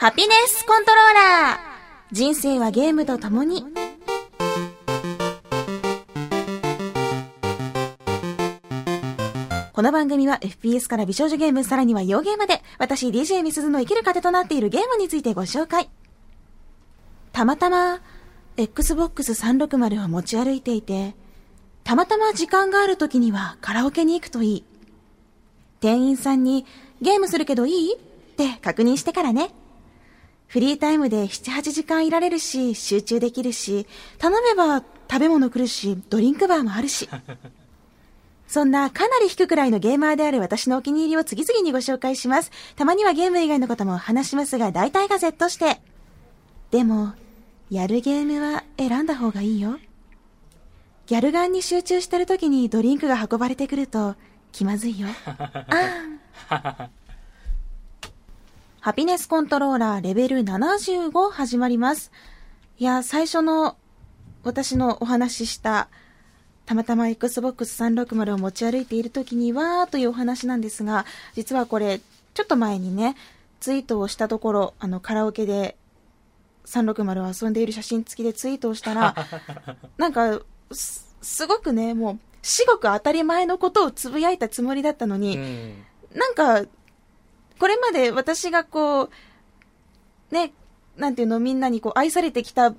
ハピネスコントローラー人生はゲームと共に。この番組は FPS から美少女ゲーム、さらには洋ゲームまで、私 DJ みすずの生きる糧となっているゲームについてご紹介。たまたま、Xbox 360を持ち歩いていて、たまたま時間がある時にはカラオケに行くといい。店員さんに、ゲームするけどいい？って確認してからね。フリータイムで7、8時間いられるし、集中できるし、頼めば食べ物来るし、ドリンクバーもあるし。そんなかなり低くらいのゲーマーである私のお気に入りを次々にご紹介します。たまにはゲーム以外のことも話しますが、大体が Z して。でも、やるゲームは選んだ方がいいよ。ギャルガンに集中してる時にドリンクが運ばれてくると気まずいよ。あーん。ハピネスコントローラーレベル75始まります。いや、最初の私のお話ししたたまたま Xbox 360を持ち歩いている時にはというお話なんですが、実はこれちょっと前にね、ツイートをしたところ、あのカラオケで360を遊んでいる写真付きでツイートをしたら、なんか、すすごくね、もう、至極当たり前のことをつぶやいたつもりだったのに、うん。なんか、これまで私がこう、ね、なんていうの、みんなにこう愛されてきた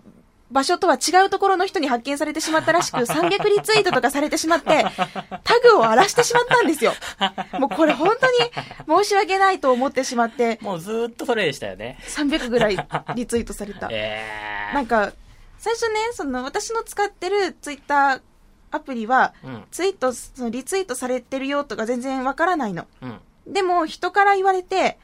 場所とは違うところの人に発見されてしまったらしく、300リツイートとかされてしまって、タグを荒らしてしまったんですよ。もうこれ本当に申し訳ないと思ってしまって、もうずーっとそれでしたよね。300ぐらいリツイートされた。ええなんか、最初ね、その私の使ってるツイッターアプリは、うん。ツイート、そのリツイートされてるよとか全然わからないの。うん。でも、人から言われて、え？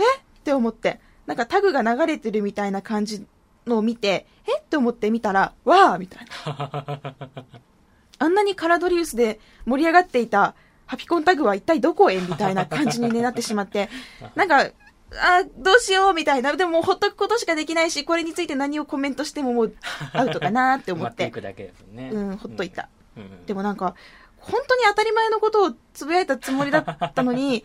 って思って、なんかタグが流れてるみたいな感じのを見て、え？って思って見たら、わーみたいな。あんなにカラドリウスで盛り上がっていたハピコンタグは一体どこへ？みたいな感じに、ね、なってしまって、なんか、あどうしよう？みたいな。でももうほっとくことしかできないし、これについて何をコメントしてももうアウトかなって思ってっていく、だけですね。うん、ほっといた。うん。うんでもなんか、本当に当たり前のことをつぶやいたつもりだったのに、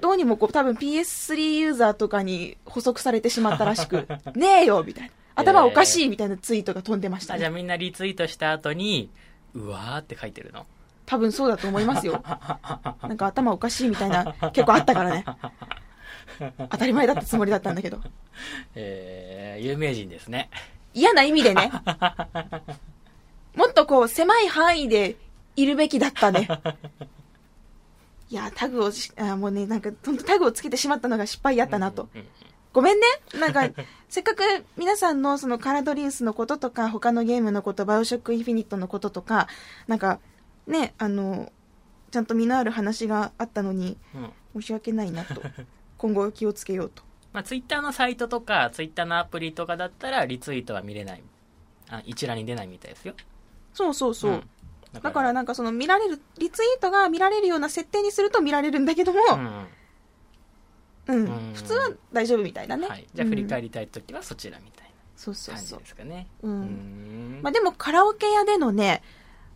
どうにもこう多分 PS3 ユーザーとかに補足されてしまったらしく、ねえよみたいな。頭おかしいみたいなツイートが飛んでましたあじゃあね。みんなリツイートした後に、うわーって書いてるの？多分そうだと思いますよ。なんか頭おかしいみたいな結構あったからね。当たり前だったつもりだったんだけど。えー、有名人ですね。嫌な意味でね。もっとこう狭い範囲でいるべきだったね。いや、タグをし、あもうね、なんか、ほんとタグをつけてしまったのが失敗やったなと。ごめんね。なんか、せっかく皆さんのそのカラドリウスのこととか、他のゲームのこと、バイオショックインフィニットのこととか、なんか、ね、あの、ちゃんと身のある話があったのに、うん。申し訳ないなと。今後気をつけようと。まあ、ツイッターのサイトとか、ツイッターのアプリとかだったら、リツイートは見れない。あ一覧に出ないみたいですよ。そうそうそう。うんだからなんかその見られる、リツイートが見られるような設定にすると見られるんだけども、うん。うん、うん普通は大丈夫みたいだね。はい。じゃあ振り返り、りたいときはそちらみたいそうそうそうな感じで。すかね。うんんまあでもカラオケ屋でのね、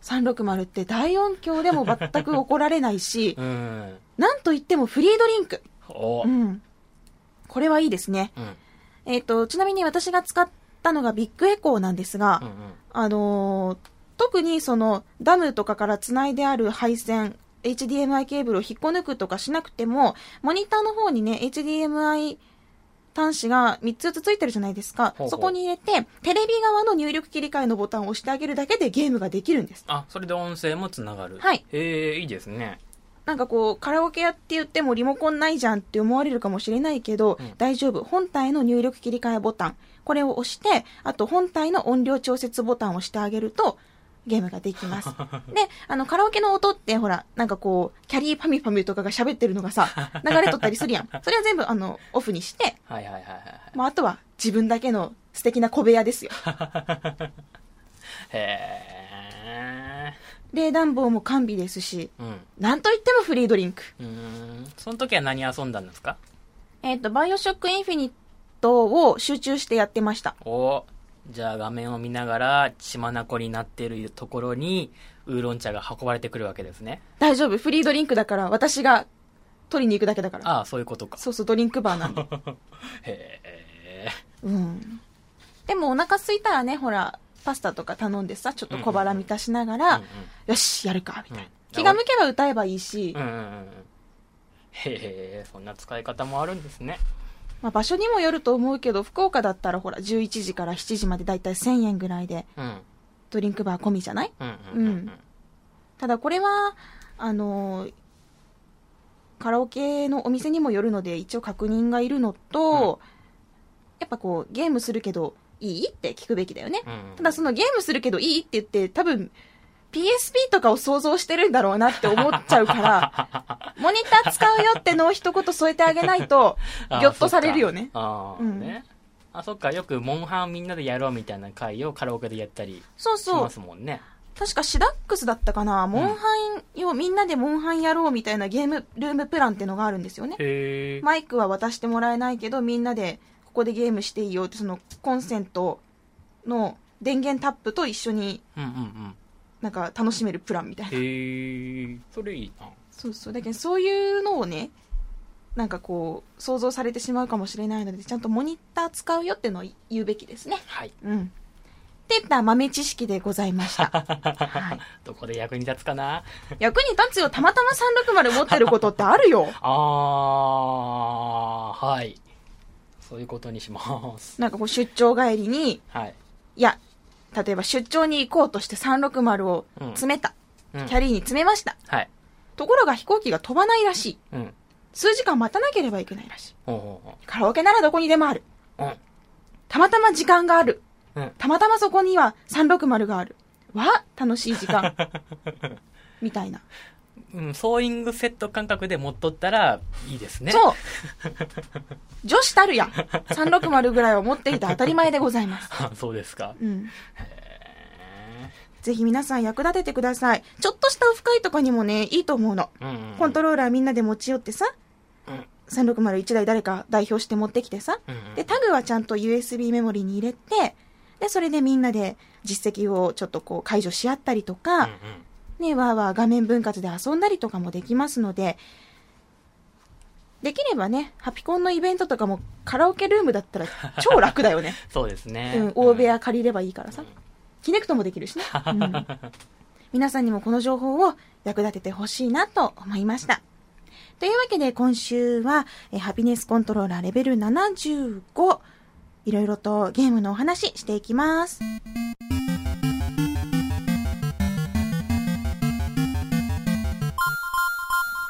360って大音響でも全く怒られないし、うん。なんといってもフリードリンク。おうん。うん。これはいいですね。えっ、と、ちなみに私が使ったのがビッグエコーなんですが、うんうん。あのー特にそのダムとかから繋いである配線、HDMI ケーブルを引っこ抜くとかしなくても、モニターの方にね、HDMI 端子が3つずつついてるじゃないですか。ほうほうそこに入れて、テレビ側の入力切り替えのボタンを押してあげるだけでゲームができるんです。あ、それで音声もつながる。はい。へえ、いいですね。なんかこう、カラオケ屋って言ってもリモコンないじゃんって思われるかもしれないけど、うん大丈夫。本体の入力切り替えボタン。これを押して、あと本体の音量調節ボタンを押してあげると、ゲームができます。で、あの、カラオケの音って、ほら、なんかこう、キャリーパミュパミュとかが喋ってるのがさ、流れとったりするやん。それは全部、あの、オフにして、はいはいはいはいまあ、あとは自分だけの素敵な小部屋ですよ。はい。へ冷暖房も完備ですし、え。うん。なんといってもフリードリンク。うーん。その時は何遊んだんですか？えっ、と、バイオショックインフィニットを集中してやってました。おじゃあ画面を見ながら血眼になっているところにウーロン茶が運ばれてくるわけですね。大丈夫。フリードリンクだから、私が取りに行くだけだから。ああ、そういうことか。そうそう、ドリンクバーなんで。へうん。でもお腹空いたらね、ほら、パスタとか頼んでさ、ちょっと小腹満たしながら、うんよし、やるか、みたいな。うん気が向けば歌えばいいし、うんうんうんうんへえそんな使い方もあるんですねまあ、場所にもよると思うけど、福岡だったらほら、11時から7時までだいたい1000円ぐらいで、うん。ドリンクバー込みじゃない？うんうんうんうん。ただこれは、あのーカラオケのお店にもよるので一応確認がいるのと、やっぱこう、ゲームするけど、いい？って聞くべきだよね。うん。ただそのゲームするけどいい？って言って、多分、PSP とかを想像してるんだろうなって思っちゃうから、モニター使うよってのを一言添えてあげないと、あぎょっとされるよね。あーうん。ね。あそっか。よくモンハンみんなでやろうみたいな会をカラオケでやったりしそうそう。ま。すもんね。確かシダックスだったかな、モンハンを、みんなでモンハンやろうみたいなゲームルームプランってのがあるんですよね。マイクは渡してもらえないけど、みんなでここでゲームしていいよって、そのコンセントの電源タップと一緒にうんうんうんなんか楽しめるプランみたいな。へえそれいいなそうそう。だけどそういうのをね、なんかこう、想像されてしまうかもしれないので、ちゃんとモニター使うよってのを言うべきですね。はいうん。っていった豆知識でございました。はい。どこで役に立つかな？役に立つよ。たまたま360持ってることってあるよ。あーはいそういうことにしますなんかこう出張帰りに、はいいや、例えば出張に行こうとして360を詰めた。うんキャリーに詰めました。はいところが飛行機が飛ばないらしい。うん数時間待たなければいけないらしい。カラオケならどこにでもある。ううんたまたま時間がある。うんたまたまそこには360がある。わ楽しい時間。みたいな。うん、ソーイングセット感覚で持っとったらいいですね。そう。女子たるや。360ぐらいを持っていて当たり前でございます。あそうですか。うん。へぜひ皆さん役立ててください。ちょっとしたオフ会とかにもね、いいと思うの。ーうんうんコントローラーみんなで持ち寄ってさ、うん360台誰か代表して持ってきてさ、うんうんで、タグはちゃんと USB メモリに入れて、で、それでみんなで実績をちょっとこう解除し合ったりとか、うんうんね、わーわー画面分割で遊んだりとかもできますので、できればね、ハピコンのイベントとかもカラオケルームだったら超楽だよね。そうですね。うん、大部屋借りればいいからさ。キネクトもできるしね。うん皆さんにもこの情報を役立ててほしいなと思いました。というわけで今週は、えハピネスコントローラーレベル75、いろいろとゲームのお話していきます。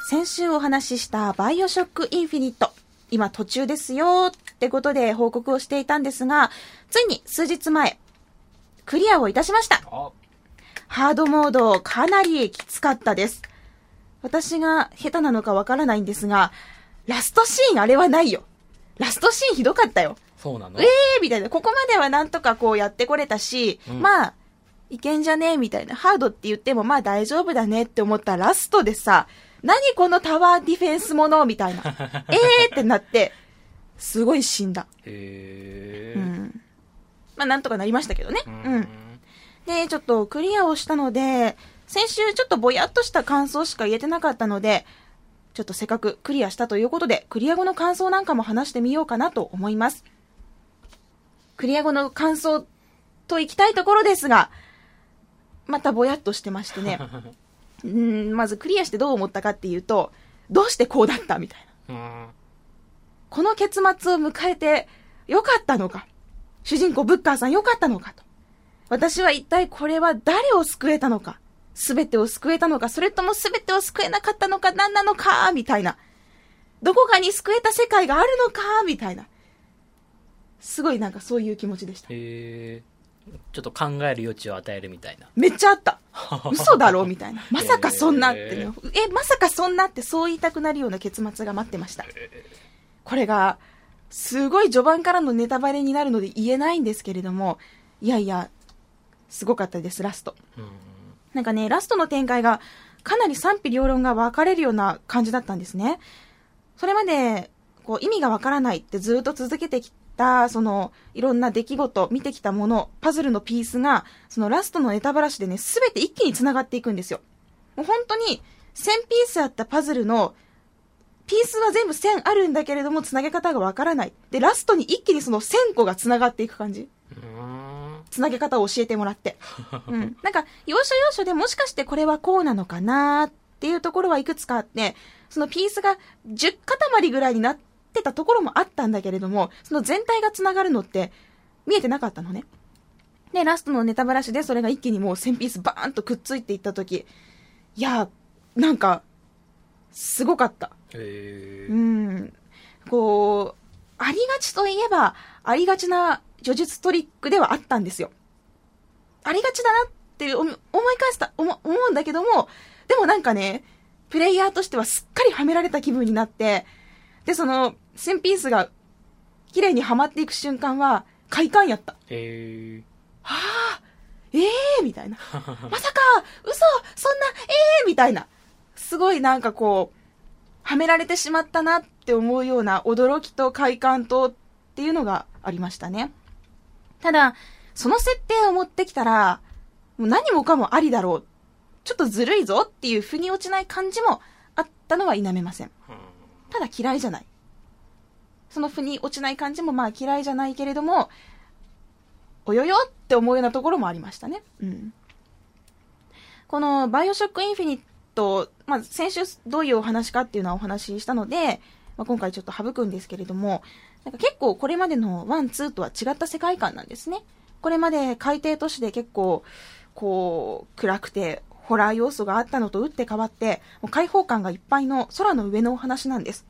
先週お話ししたバイオショックインフィニット。今途中ですよってことで報告をしていたんですが、ついに数日前、クリアをいたしました。あハードモードかなりきつかったです。私が下手なのかわからないんですが、ラストシーンあれはないよ。ラストシーンひどかったよ。そうなの？えーみたいな。ここまではなんとかこうやってこれたし、うんまあ、いけんじゃね？えみたいな。ハードって言ってもまあ大丈夫だねって思ったラストでさ、何このタワーディフェンスもの？みたいな。えーってなって、すごい死んだ。へーうん。まあなんとかなりましたけどね。ううん。で、ちょっとクリアをしたので、先週ちょっとぼやっとした感想しか言えてなかったので、ちょっとせっかくクリアしたということで、クリア後の感想なんかも話してみようかなと思います。クリア後の感想と行きたいところですが、またぼやっとしてましてね。うん、まずクリアしてどう思ったかっていうと、どうしてこうだったみたいな。この結末を迎えてよかったのか主人公ブッカーさんよかったのかと。私は一体これは誰を救えたのかすべてを救えたのかそれともすべてを救えなかったのか何なのかみたいな。どこかに救えた世界があるのかみたいな。すごいなんかそういう気持ちでした。へーちょっと考える余地を与えるみたいな。めっちゃあった。嘘だろみたいな。まさかそんなってへね、え、まさかそんなってそう言いたくなるような結末が待ってました。これが、すごい序盤からのネタバレになるので言えないんですけれども、いやいや、すごかったです、ラスト。うんなんかね、ラストの展開がかなり賛否両論が分かれるような感じだったんですね。それまで、こう、意味が分からないってずっと続けてきた、その、いろんな出来事、見てきたもの、パズルのピースが、そのラストのネタバラシでね、すべて一気に繋がっていくんですよ。もう本当に、1000ピースあったパズルの、ピースは全部線あるんだけれども、繋げ方がわからない。で、ラストに一気にその1000個が繋がっていく感じ。うーん。繋げ方を教えてもらって。うん。なんか、要所要所でもしかしてこれはこうなのかなっていうところはいくつかあって、そのピースが10塊ぐらいになってたところもあったんだけれども、その全体が繋がるのって見えてなかったのね。で、ラストのネタバラシでそれが一気にもう1000ピースバーンとくっついていった時、いや、なんか、すごかった。うへーん。こう、ありがちといえば、ありがちな叙述トリックではあったんですよ。ありがちだなって思思い返した、思思うんだけども、でもなんかね、プレイヤーとしてはすっかりはめられた気分になって、で、その、1000ピースが綺麗にはまっていく瞬間は、快感やった。へーはあ、ええー、みたいな。まさか、嘘、そんな、ええー、みたいな。すごいなんかこう、はめられてしまったなって思うような驚きと快感とっていうのがありましたね。ただ、その設定を持ってきたら、もう何もかもありだろう。ちょっとずるいぞっていう腑に落ちない感じもあったのは否めません。ただ嫌いじゃない。その腑に落ちない感じもまあ嫌いじゃないけれども、およよって思うようなところもありましたね。うん。このバイオショックインフィニット、まあ先週どういうお話かっていうのはお話ししたので、まあ、今回ちょっと省くんですけれども、なんか結構これまでの one、two とは違った世界観なんですね。これまで海底都市で結構、こう、暗くて、ホラー要素があったのと打って変わって、もう開放感がいっぱいの空の上のお話なんです。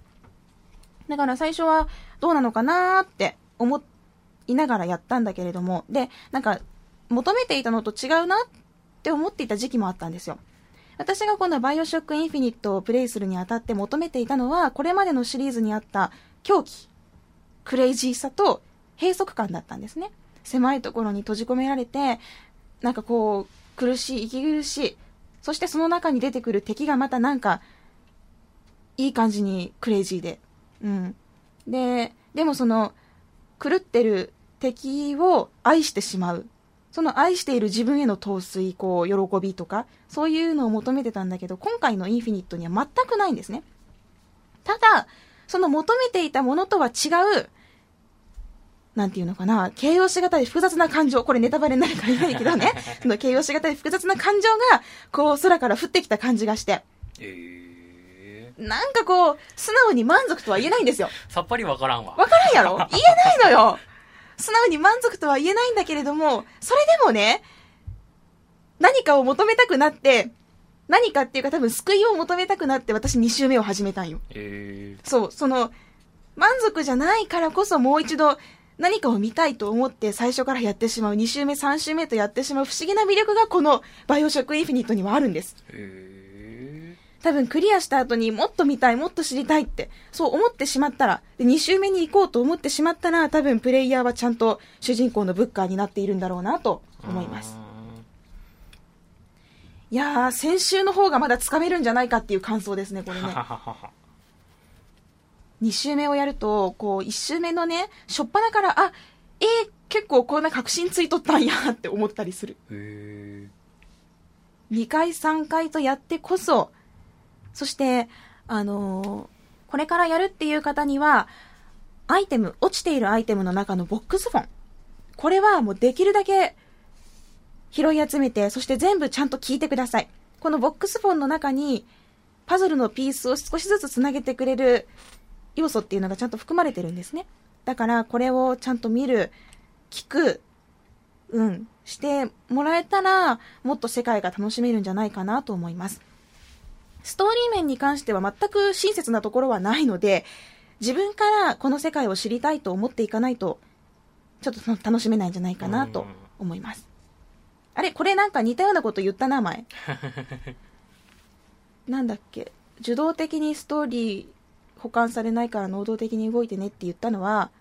だから最初はどうなのかなーって思いながらやったんだけれども、で、なんか求めていたのと違うなって思っていた時期もあったんですよ。私がこのバイオショックインフィニットをプレイするにあたって求めていたのは、これまでのシリーズにあった狂気、クレイジーさと閉塞感だったんですね。狭いところに閉じ込められて、なんかこう、苦しい、息苦しい。そしてその中に出てくる敵がまたなんか、いい感じにクレイジーで。うん。で、でもその、狂ってる敵を愛してしまう。その愛している自分への陶酔、こう、喜びとか、そういうのを求めてたんだけど、今回のインフィニットには全くないんですね。ただ、その求めていたものとは違う、なんていうのかな、形容しがたい複雑な感情、これネタバレになるから言えないけどね、そ の形容しがたい複雑な感情が、こう、空から降ってきた感じがして、えなんかこう、素直に満足とは言えないんですよ。ー、さっぱりわからんわ。わからんやろ？言えないのよ。素直に満足とは言えないんだけれども、それでもね、何かを求めたくなって、何かっていうか多分救いを求めたくなって私2周目を始めたんよ。えー、そう、その、満足じゃないからこそもう一度何かを見たいと思って最初からやってしまう、2周目、3周目とやってしまう不思議な魅力がこのバイオショックインフィニットにはあるんです。え多分クリアした後にもっと見たい、もっと知りたいって、そう思ってしまったら、で、2周目に行こうと思ってしまったら、多分プレイヤーはちゃんと主人公のブッカーになっているんだろうなとー、思います。ういやー、先週の方がまだつかめるんじゃないかっていう感想ですね、これ。ね。2周目をやると、こう、1周目のね、しょっぱなから、あ、えー、結構こんな確信ついとったんやって思ったりする。え2回3回とやってこそ、そして、あのーこれからやるっていう方には、アイテム、落ちているアイテムの中のボックスフォン。これはもうできるだけ拾い集めて、そして全部ちゃんと聞いてください。このボックスフォンの中に、パズルのピースを少しずつつなげてくれる要素っていうのがちゃんと含まれてるんですね。だから、これをちゃんと見る、聞く、うん、してもらえたら、もっと世界が楽しめるんじゃないかなと思います。ストーリー面に関しては全く親切なところはないので、自分からこの世界を知りたいと思っていかないと、ちょっと楽しめないんじゃないかなと思います。あれこれなんか似たようなこと言ったな、前。なんだっけ受動的にストーリー保管されないから能動的に動いてねって言ったのは、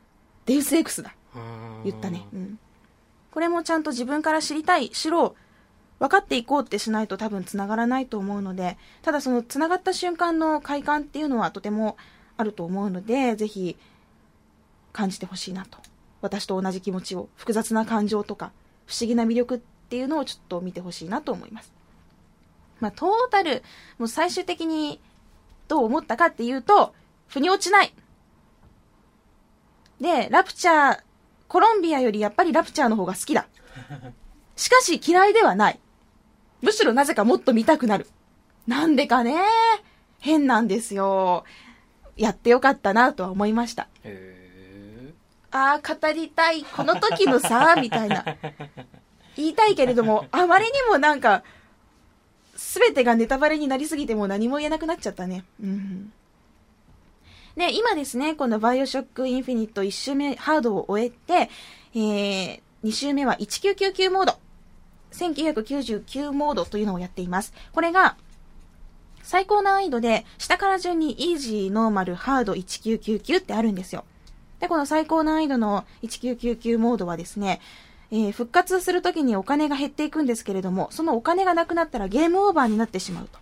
デウス X だ。言ったね。うん。これもちゃんと自分から知りたい、知ろう、分かっていこうってしないと多分繋がらないと思うので、ただその繋がった瞬間の快感っていうのはとてもあると思うので、ぜひ感じてほしいなと。私と同じ気持ちを、複雑な感情とか、不思議な魅力っていうのをちょっと見てほしいなと思います。まあ、トータル、もう最終的にどう思ったかっていうと、腑に落ちない。で、ラプチャー、コロンビアよりやっぱりラプチャーの方が好きだ。しかし嫌いではない。むしろなぜかもっと見たくなる。なんでかね？変なんですよ。やってよかったなとは思いました。へああ、語りたい。この時のさ、みたいな。言いたいけれども、あまりにもなんか、すべてがネタバレになりすぎてもう何も言えなくなっちゃったね。うん。で、今ですね、このバイオショックインフィニット1周目ハードを終えて、えー、2周目は1999モード。1999モードというのをやっています。これが、最高難易度で、下から順にイージー、ノーマル、ハード、1999ってあるんですよ。で、この最高難易度の1999モードはですね、えー復活するときにお金が減っていくんですけれども、そのお金がなくなったらゲームオーバーになってしまうと。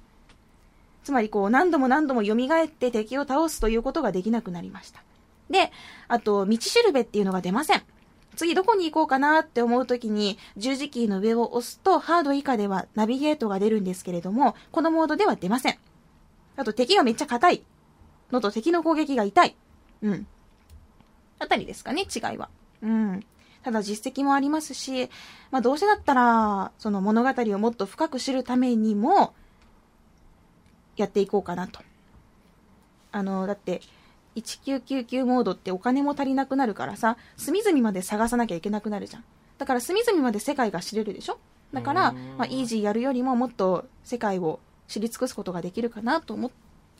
つまりこう何度も何度も蘇って敵を倒すということができなくなりました。で、あと、道しるべっていうのが出ません。次どこに行こうかなって思うときに十字キーの上を押すとハード以下ではナビゲートが出るんですけれども、このモードでは出ません。あと敵がめっちゃ硬いのと敵の攻撃が痛い。うん。あたりですかね、違いは。うん。ただ実績もありますし、まあどうせだったら、その物語をもっと深く知るためにも、やっていこうかなと。あの、だって、1999モードってお金も足りなくなるからさ、隅々まで探さなきゃいけなくなるじゃん。だから隅々まで世界が知れるでしょ？だから、うんまあ、イージーやるよりももっと世界を知り尽くすことができるかなと思っ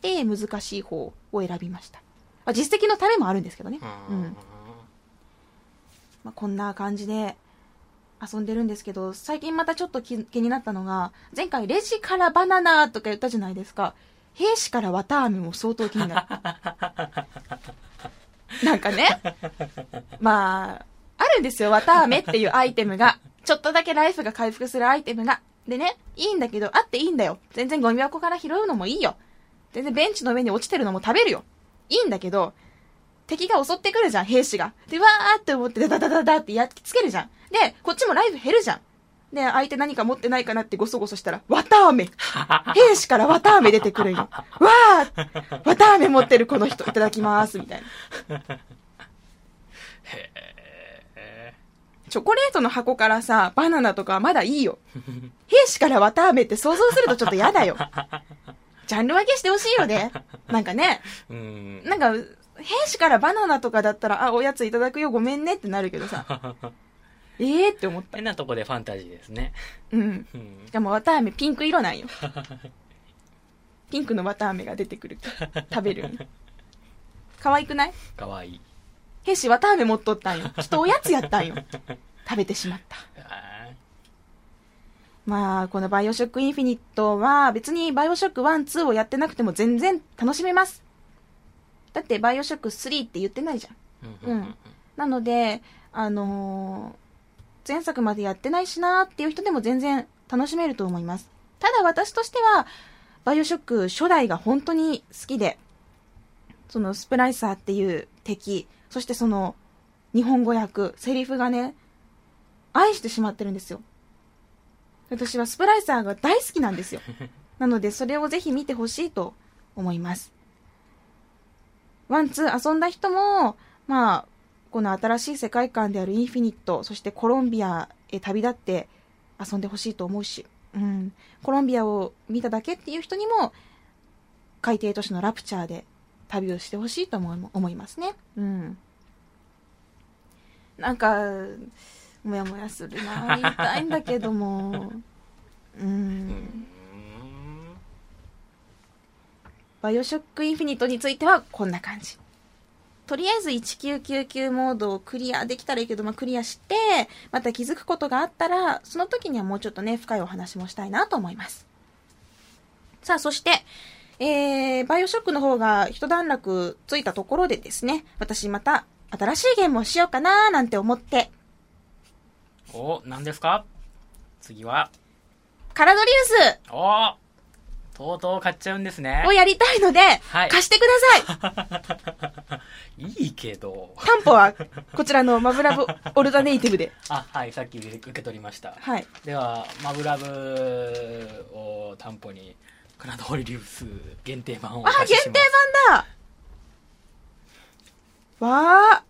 て、難しい方を選びました。まあ、実績のためもあるんですけどね。ううんん。まあ、こんな感じで遊んでるんですけど、最近またちょっと気気になったのが、前回レジからバナナとか言ったじゃないですか。兵士から綿あめも相当気になる。なんかね、まあ、あるんですよ、綿あめっていうアイテムが。ちょっとだけライフが回復するアイテムが。でね、いいんだけど、あっていいんだよ。全然ゴミ箱から拾うのもいいよ。全然ベンチの上に落ちてるのも食べるよ。いいんだけど、敵が襲ってくるじゃん、兵士が。で、わーって思って、ダダダダダってやっつけるじゃん。で、こっちもライフ減るじゃん。で、相手何か持ってないかなってゴソゴソしたら、綿あめ兵士から綿あめ出てくるんよ。わー綿あめ持ってるこの人、いただきます、みたいな。へえ。チョコレートの箱からさ、バナナとかはまだいいよ。兵士から綿あめって想像するとちょっと嫌だよ。ジャンル分けしてほしいよね。なんかね、うん。なんか、兵士からバナナとかだったら、あ、おやついただくよ、ごめんねってなるけどさ、え えーって思った。変なとこでファンタジーですね。うん。うんしかも綿あめピンク色なんよ。ピンクの綿あめが出てくる。食べるよね。可愛くない？かわいい。兵士綿あめ持っとったんよ。きっとおやつやったんよ。食べてしまった。あまあ、このバイオショックインフィニットは別にバイオショック1、2をやってなくても全然楽しめます。だってバイオショック3って言ってないじゃん。うんなので、あのー前作までやってないしなーっていう人でも全然楽しめると思います。ただ私としては、バイオショック初代が本当に好きで、そのスプライサーっていう敵、そしてその日本語訳、セリフがね、愛してしまってるんですよ。私はスプライサーが大好きなんですよ。なのでそれをぜひ見てほしいと思います。 one、two 遊んだ人も、まあ、この新しい世界観であるインフィニット、そしてコロンビアへ旅立って遊んでほしいと思うし、うん、コロンビアを見ただけっていう人にも、海底都市のラプチャーで旅をしてほしいと思思いますね。うん。なんか、もやもやするな。言いたいんだけども。うんんバイオショックインフィニットについてはこんな感じ。とりあえず1999モードをクリアできたらいいけど、まあ、クリアして、また気づくことがあったら、その時にはもうちょっとね、深いお話もしたいなと思います。さあ、そして、えー、バイオショックの方が一段落ついたところでですね、私また新しいゲームをしようかなーなんて思って、お、何ですか？次は、カラドリウス。おとうとう買っちゃうんですねを。やりたいので、はい貸してください いいけど。担保は、こちらのマブラブオルタネイティブで。あ、はい、さっき受け取りました。はい。では、マブラブを担保に、カナダホリリウス限定版をおあ、限定貸しします。版だわ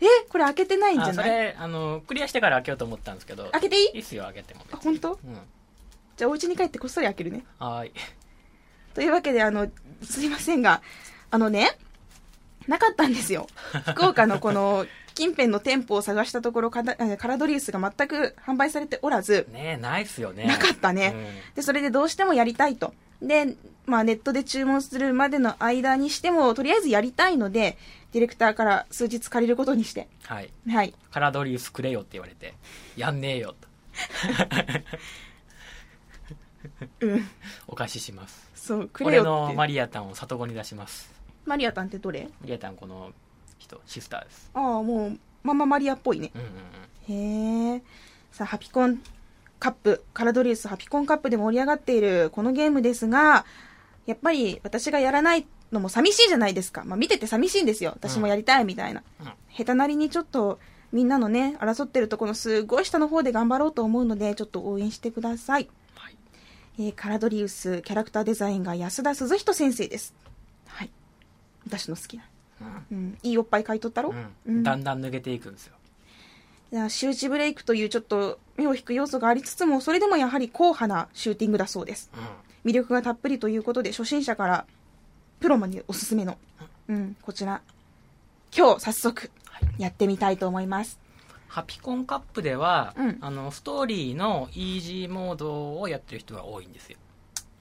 ー。え、これ開けてないんじあゃない？それ、あの、クリアしてから開けようと思ったんですけど。開けていい？いいっすよ、開けても。あ、本当？うん。じゃあお家に帰ってこっそり開けるね。はーい。というわけで、あの、すいませんが、あのね、なかったんですよ。福岡のこの、近辺の店舗を探したところ、カラドリウスが全く販売されておらず、ねえ、ないっすよね。なかったね。で、それでどうしてもやりたいと。で、まあネットで注文するまでの間にしても、とりあえずやりたいので、ディレクターから数日借りることにして。うん。はい。はい。カラドリウスくれよって言われて、やんねえよと。うん。お貸しします。そう、くれよ俺の。マリアタンを里子に出します。マリアタンってどれ？マリアタンこの人、シスターです。ああ、もう、マママリアっぽいね。うんうんうん。へえ。さあ、ハピコンカップ、カラドリウスハピコンカップで盛り上がっているこのゲームですが、やっぱり私がやらないのも寂しいじゃないですか。まあ見てて寂しいんですよ。私もやりたいみたいな。うん下手なりにちょっとみんなのね、争ってるところのすごい下の方で頑張ろうと思うので、ちょっと応援してください。はい。えーカラドリウスキャラクターデザインが安田鈴人先生です。はい。私の好きな。うんうん。いいおっぱい買い取ったろ、うん、だんだん抜けていくんですよ。いや周知ブレイクというちょっと目を引く要素がありつつも、それでもやはり硬派なシューティングだそうです。う魅力がたっぷりということで、初心者からプロまでおすすめの、うん、こちら、今日早速はいやってみたいと思います。ハピコンカップでは、うんあのストーリーのイージーモードをやってる人が多いんですよ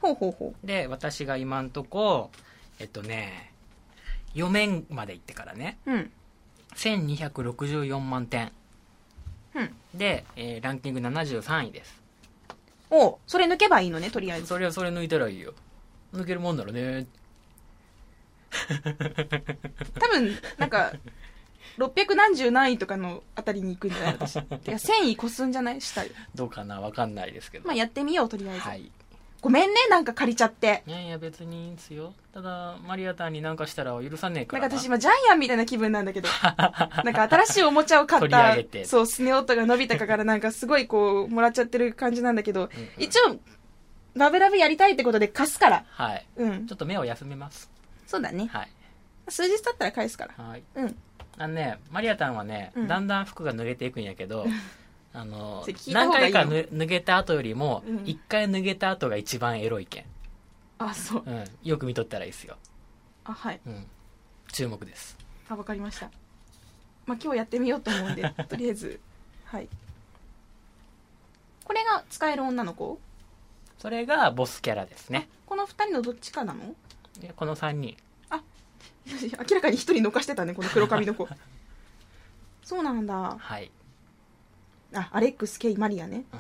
ほうほうほで私が今んとこえっとね4面まで行ってからねう。うん。1264万点うん。で、えーランキング73位ですおうそれ抜けばいいのね、とりあえず。それはそれ抜いたらいいよ抜けるもんだろね多分、なんか、600何十何位とかのあたりに行くんじゃない？私。てか、1000位越すんじゃない？下どうかな？わかんないですけどまあやってみよう、とりあえず。はいごめんね、なんか借りちゃって。いやいや別にいいんですよただマリアタンになんかしたら許さねえかなんらか私今ジャイアンみたいな気分なんだけど。なんか新しいおもちゃを買った。取り上げてそう、スネ夫が伸びたかからなんかすごいこう、もらっちゃってる感じなんだけど、うんうん一応、ラブラブやりたいってことで貸すから。はいうんち。ょっと目を休めますそうだね。はい数日経ったら返すから。はいうん。あのねマリアタンはね、うん。だんだん服が脱げていくんやけど あのそれ聞いた方何がいいよ。回かぬ脱げた後よりもうん。一、回脱げた後が一番エロいけん、あ、そう。うん、よく見とったらいいですよ、あ、はい。うん、注目です。あ、わかりました。まあ今日やってみようと思うんで、とりあえず。はい。これが使える女の子？それがボスキャラですね。この二人のどっちかなの？でこの3人明らかに一人残してたね、この黒髪の子。そうなんだ。はい、あ、アレックス・ケイ・マリアね。うん、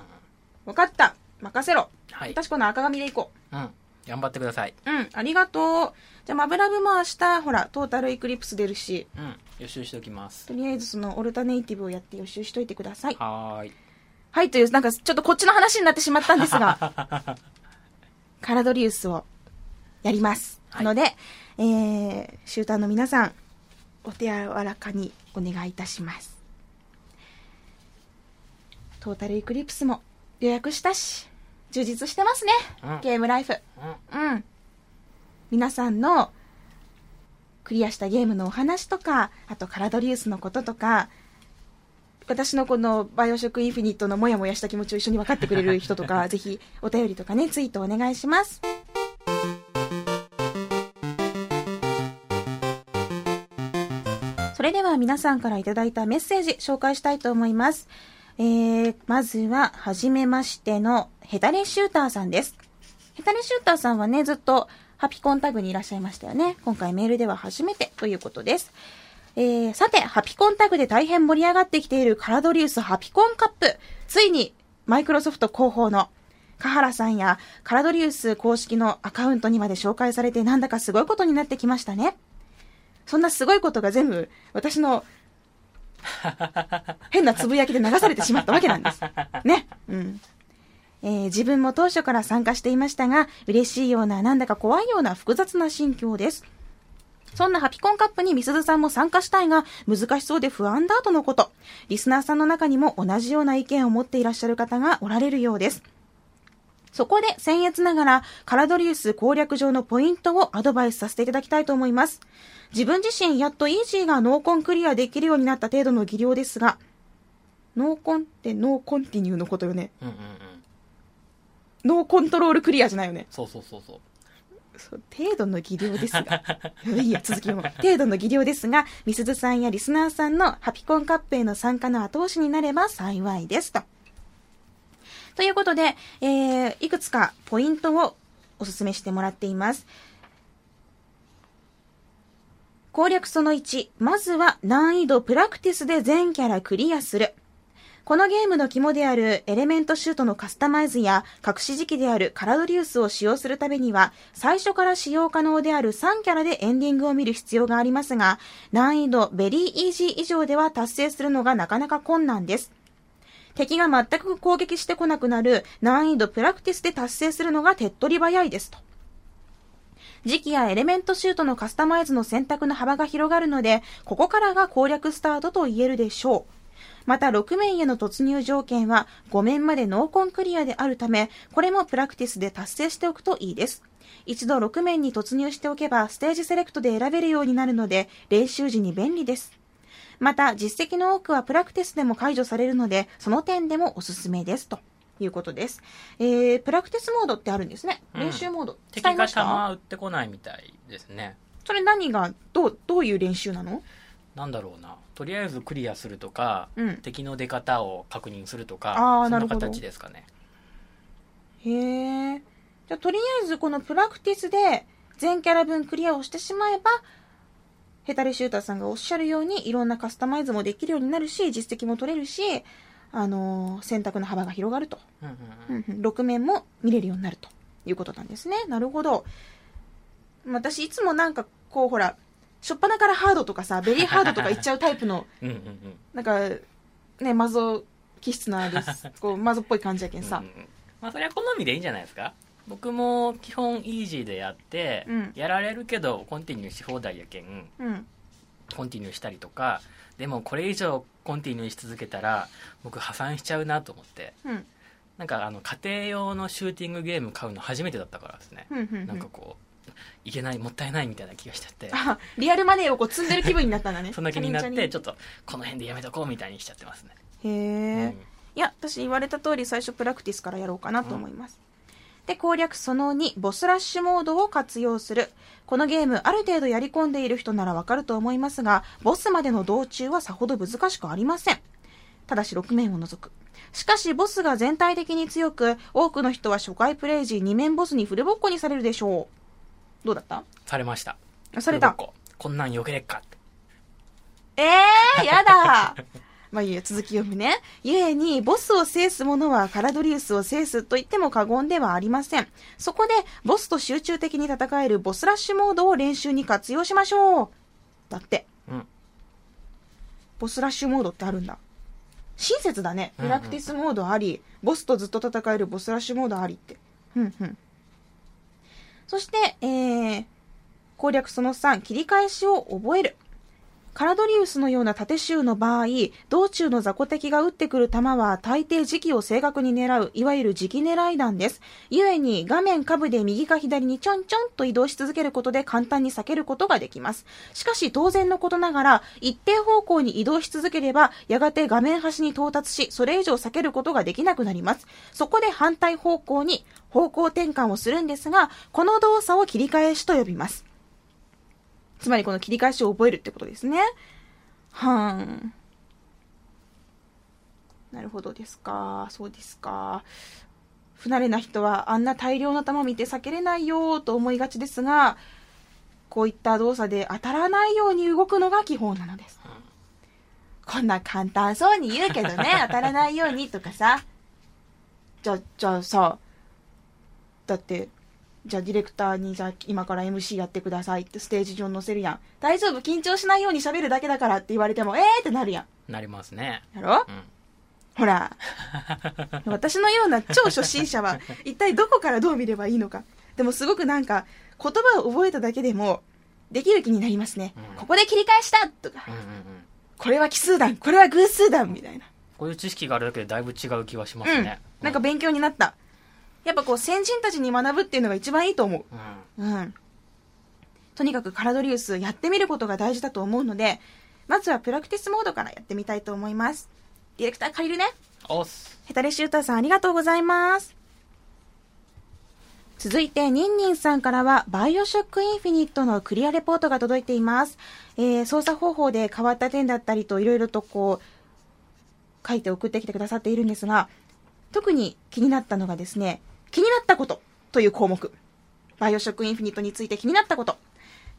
わかった。任せろ。はい、私この赤髪でいこうん、頑張ってください、う。うん、ありがとう。じゃあ、マブラブも明日、ほら、トータルエクリプス出るし、うん、予習しておきますとりあえずそのオルタネイティブをやって予習しといてください。はーいはい、という、なんかちょっとこっちの話になってしまったんですが、カラドリウスをやります。はいので、えー、シューターの皆さん、お手柔らかにお願いいたします。トータルエクリプスも予約したし、充実してますね、うんゲームライフ。うんうん。皆さんのクリアしたゲームのお話とか、あとカラドリウスのこととか、私のこのバイオショックインフィニットのモヤモヤした気持ちを一緒に分かってくれる人とか、ぜひお便りとかね、ツイートお願いします。それでは皆さんからいただいたメッセージ紹介したいと思います。えー、まずは、はじめましてのヘタレシューターさんです。ヘタレシューターさんはね、ずっとハピコンタグにいらっしゃいましたよね。今回メールでは初めてということです。えー、さて、ハピコンタグで大変盛り上がってきているカラドリウスハピコンカップ。ついに、マイクロソフト広報の、カハラさんやカラドリウス公式のアカウントにまで紹介されてなんだかすごいことになってきましたね。そんなすごいことが全部、私の、変なつぶやきで流されてしまったわけなんです。ね。うん。えー自分も当初から参加していましたが、嬉しいような、なんだか怖いような複雑な心境です。そんなハピコンカップにみすずさんも参加したいが、難しそうで不安だとのこと。リスナーさんの中にも同じような意見を持っていらっしゃる方がおられるようです。そこで僭越ながらカラドリウス攻略上のポイントをアドバイスさせていただきたいと思います。自分自身やっとイージーがノーコンクリアできるようになった程度の技量ですが、ノーコンってノーコンティニューのことよね。うんうんうん。ノーコントロールクリアじゃないよね。そうそうそうそう。そう程度の技量ですが。いいや、続きを。程度の技量ですが、みすずさんやリスナーさんのハピコンカップへの参加の後押しになれば幸いです。と。ということで、えー、いくつかポイントをお勧めしてもらっています。攻略その1、まずは難易度プラクティスで全キャラクリアする。このゲームの肝であるエレメントシュートのカスタマイズや隠し時期であるカラドリウスを使用するためには最初から使用可能である3キャラでエンディングを見る必要がありますが難易度ベリーイージー以上では達成するのがなかなか困難です。敵が全く攻撃してこなくなる難易度プラクティスで達成するのが手っ取り早いですと。自機やエレメントシュートのカスタマイズの選択の幅が広がるので、ここからが攻略スタートと言えるでしょう。また6面への突入条件は5面までノーコンクリアであるため、これもプラクティスで達成しておくといいです。一度6面に突入しておけばステージセレクトで選べるようになるので、練習時に便利です。また、実績の多くはプラクティスでも解除されるので、その点でもおすすめです。ということです。えー、プラクティスモードってあるんですね。うん練習モード。敵が弾撃ってこないみたいですね。それ何が、どう、どういう練習なの？なんだろうな。とりあえずクリアするとか、うん敵の出方を確認するとか、そんなあーなるほど形ですかね。へえ。じゃあ、とりあえずこのプラクティスで全キャラ分クリアをしてしまえば、ヘタレシューターさんがおっしゃるように、いろんなカスタマイズもできるようになるし、実績も取れるし、あのー選択の幅が広がると。うんうんううんんうん6面も見れるようになるということなんですね。なるほど。私、いつもなんか、こう、ほら、しょっぱなからハードとかさ、ベリーハードとか言っちゃうタイプの、なんか、ね、マゾ気質なです。こう、マゾっぽい感じやけんさうん。うんまあそれは好みでいいんじゃないですか？僕も基本イージーでやって、うんやられるけどコンティニューし放題やけんうん。コンティニューしたりとかでもこれ以上コンティニューし続けたら僕破産しちゃうなと思ってうん。なんかあの家庭用のシューティングゲーム買うの初めてだったからですね、うん。うん。なんかこういけないもったいないみたいな気がしちゃってあ、リアルマネーをこう積んでる気分になったんだね。そんな気になってちょっっとこの辺でやめとこうみたいにしちゃってますね、と。へえ、うんいや、私言われた通り最初プラクティスからやろうかなと思います。で、攻略その2、ボスラッシュモードを活用する。このゲーム、ある程度やり込んでいる人ならわかると思いますが、ボスまでの道中はさほど難しくありません。ただし6面を除く。しかし、ボスが全体的に強く、多くの人は初回プレイ時2面ボスにフルボッコにされるでしょう。どうだった？されましたあされた。ここんなんよけれっかってえー、やだ まあいいや、続き読むね。ゆえに、ボスを制す者はカラドリウスを制すと言っても過言ではありません。そこで、ボスと集中的に戦えるボスラッシュモードを練習に活用しましょう。だって、うんボスラッシュモードってあるんだ。親切だね。うんうんプラクティスモードあり、ボスとずっと戦えるボスラッシュモードありって。うんうん。そして、えー、攻略その3、切り返しを覚える。カラドリウスのような縦集の場合、道中の雑魚敵が撃ってくる弾は大抵時期を正確に狙う、いわゆる時期狙い弾です。ゆえに画面下部で右か左にちょんちょんと移動し続けることで簡単に避けることができます。しかし当然のことながら、一定方向に移動し続ければ、やがて画面端に到達し、それ以上避けることができなくなります。そこで反対方向に方向転換をするんですが、この動作を切り返しと呼びます。つまりこの切り返しを覚えるってことですね。はーん。なるほどですか。そうですか。不慣れな人はあんな大量の弾見て避けれないよと思いがちですが、こういった動作で当たらないように動くのが基本なのです。こんな簡単そうに言うけどね、当たらないようにとかさ。じゃ、じゃあさ、だって、じゃあディレクターにじゃあ今から MC やってくださいってステージ上に載せるやん。大丈夫緊張しないように喋るだけだからって言われても、えーってなるやん。なりますねやろ？うんほら。私のような超初心者は一体どこからどう見ればいいのか。でもすごくなんか言葉を覚えただけでもできる気になりますね。うんここで切り返したとか、うんうんうんこれは奇数段、これは偶数段みたいな。こういう知識があるだけでだいぶ違う気はしますうんね。。なんか勉強になった。やっぱこう先人たちに学ぶっていうのが一番いいと思うん。う。うん。とにかくカラドリウスやってみることが大事だと思うので、まずはプラクティスモードからやってみたいと思います。ディレクター借りるね。おっす。ヘタレシューターさんありがとうございます。続いて、ニンニンさんからは、バイオショックインフィニットのクリアレポートが届いています。えー、操作方法で変わった点だったりと、いろいろとこう、書いて送ってきてくださっているんですが、特に気になったのがですね、気になったことという項目。バイオショックインフィニットについて気になったこと。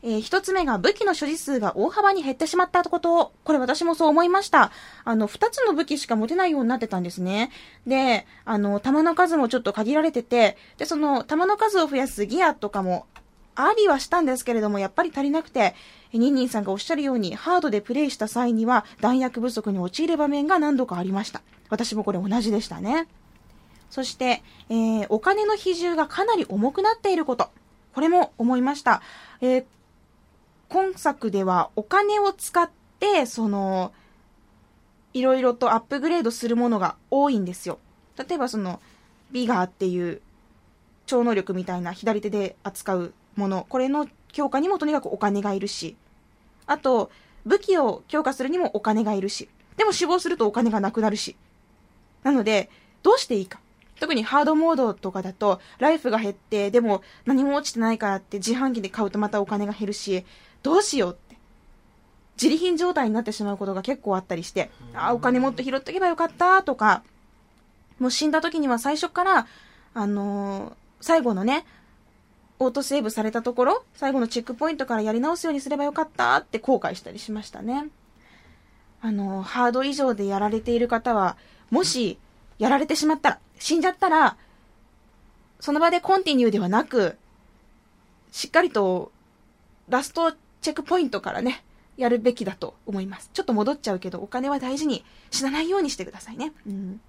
えー一つ目が武器の所持数が大幅に減ってしまったこと。これ私もそう思いました。あの、二つの武器しか持てないようになってたんですね。で、あの、弾の数もちょっと限られてて、で、その、弾の数を増やすギアとかも、ありはしたんですけれども、やっぱり足りなくて、ニンニンさんがおっしゃるように、ハードでプレイした際には、弾薬不足に陥る場面が何度かありました。私もこれ同じでしたね。そして、えーお金の比重がかなり重くなっていること。これも思いました。えー今作ではお金を使って、その、いろいろとアップグレードするものが多いんですよ。例えばその、ビガーっていう超能力みたいな左手で扱うもの、これの強化にもとにかくお金がいるし、あと、武器を強化するにもお金がいるし、でも死亡するとお金がなくなるし。なので、どうしていいか。特にハードモードとかだと、ライフが減って、でも何も落ちてないからって自販機で買うとまたお金が減るし、どうしようって。自利品状態になってしまうことが結構あったりして、ああ、お金もっと拾っとけばよかったとか、もう死んだ時には最初から、あのー最後のね、オートセーブされたところ、最後のチェックポイントからやり直すようにすればよかったって後悔したりしましたね。あのーハード以上でやられている方は、もし、やられてしまったら、死んじゃったら、その場でコンティニューではなく、しっかりと、ラストチェックポイントからね、やるべきだと思います。ちょっと戻っちゃうけど、お金は大事に死なないようにしてくださいね。うん。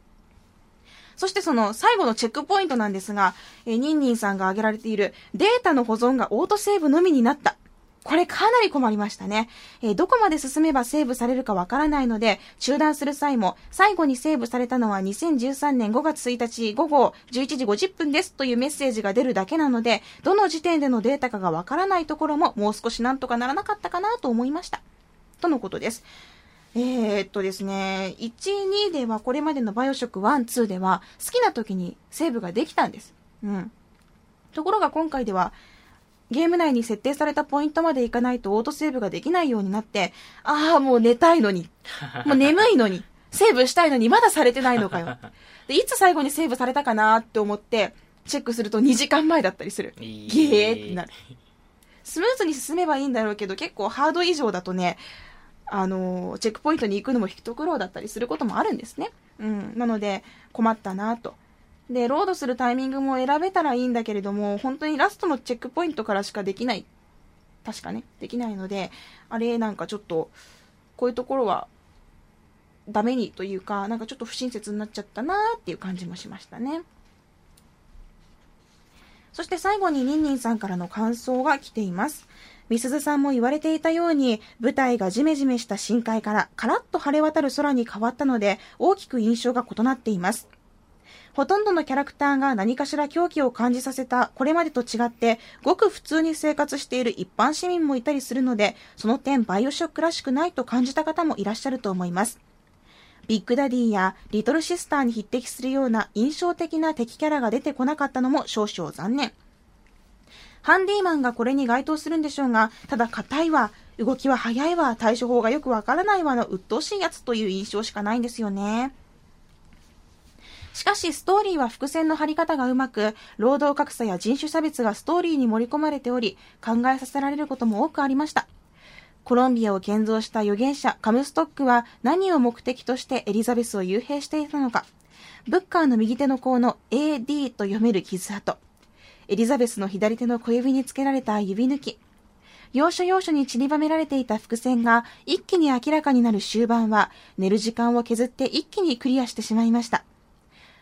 そしてその最後のチェックポイントなんですが、えーニンニンさんが挙げられているデータの保存がオートセーブのみになった。これかなり困りましたね。えーどこまで進めばセーブされるかわからないので、中断する際も、最後にセーブされたのは2013年5月1日午後11時50分ですというメッセージが出るだけなので、どの時点でのデータかがわからないところも、もう少しなんとかならなかったかなと思いました。とのことです。えー、っとですね、1、2ではこれまでのバイオショック1、2では好きな時にセーブができたんです。うん。ところが今回では、ゲーム内に設定されたポイントまでいかないとオートセーブができないようになって、ああ、もう寝たいのに。もう眠いのに。セーブしたいのにまだされてないのかよ。で、いつ最後にセーブされたかなって思って、チェックすると2時間前だったりする。ゲーってなる。スムーズに進めばいいんだろうけど、結構ハード以上だとね、あのーチェックポイントに行くのも一苦労だったりすることもあるんですね。うん。なので、困ったなと。で、ロードするタイミングも選べたらいいんだけれども、本当にラストのチェックポイントからしかできない。確かね、できないので、あれ、なんかちょっと、こういうところは、ダメにというか、なんかちょっと不親切になっちゃったなーっていう感じもしましたね。そして最後にニンニンさんからの感想が来ています。みすずさんも言われていたように、舞台がジメジメした深海からカラッと晴れ渡る空に変わったので、大きく印象が異なっています。ほとんどのキャラクターが何かしら狂気を感じさせたこれまでと違って、ごく普通に生活している一般市民もいたりするので、その点バイオショックらしくないと感じた方もいらっしゃると思います。ビッグダディやリトルシスターに匹敵するような印象的な敵キャラが出てこなかったのも少々残念。ハンディマンがこれに該当するんでしょうが、ただ硬いわ、動きは速いわ、対処法がよくわからないわの鬱陶しいやつという印象しかないんですよね。しかしストーリーは伏線の張り方がうまく、労働格差や人種差別がストーリーに盛り込まれており、考えさせられることも多くありました。コロンビアを建造した預言者カムストックは何を目的としてエリザベスを幽閉していたのか。ブッカーの右手の甲の AD と読める傷跡。エリザベスの左手の小指につけられた指抜き。要所要所に散りばめられていた伏線が一気に明らかになる終盤は寝る時間を削って一気にクリアしてしまいました。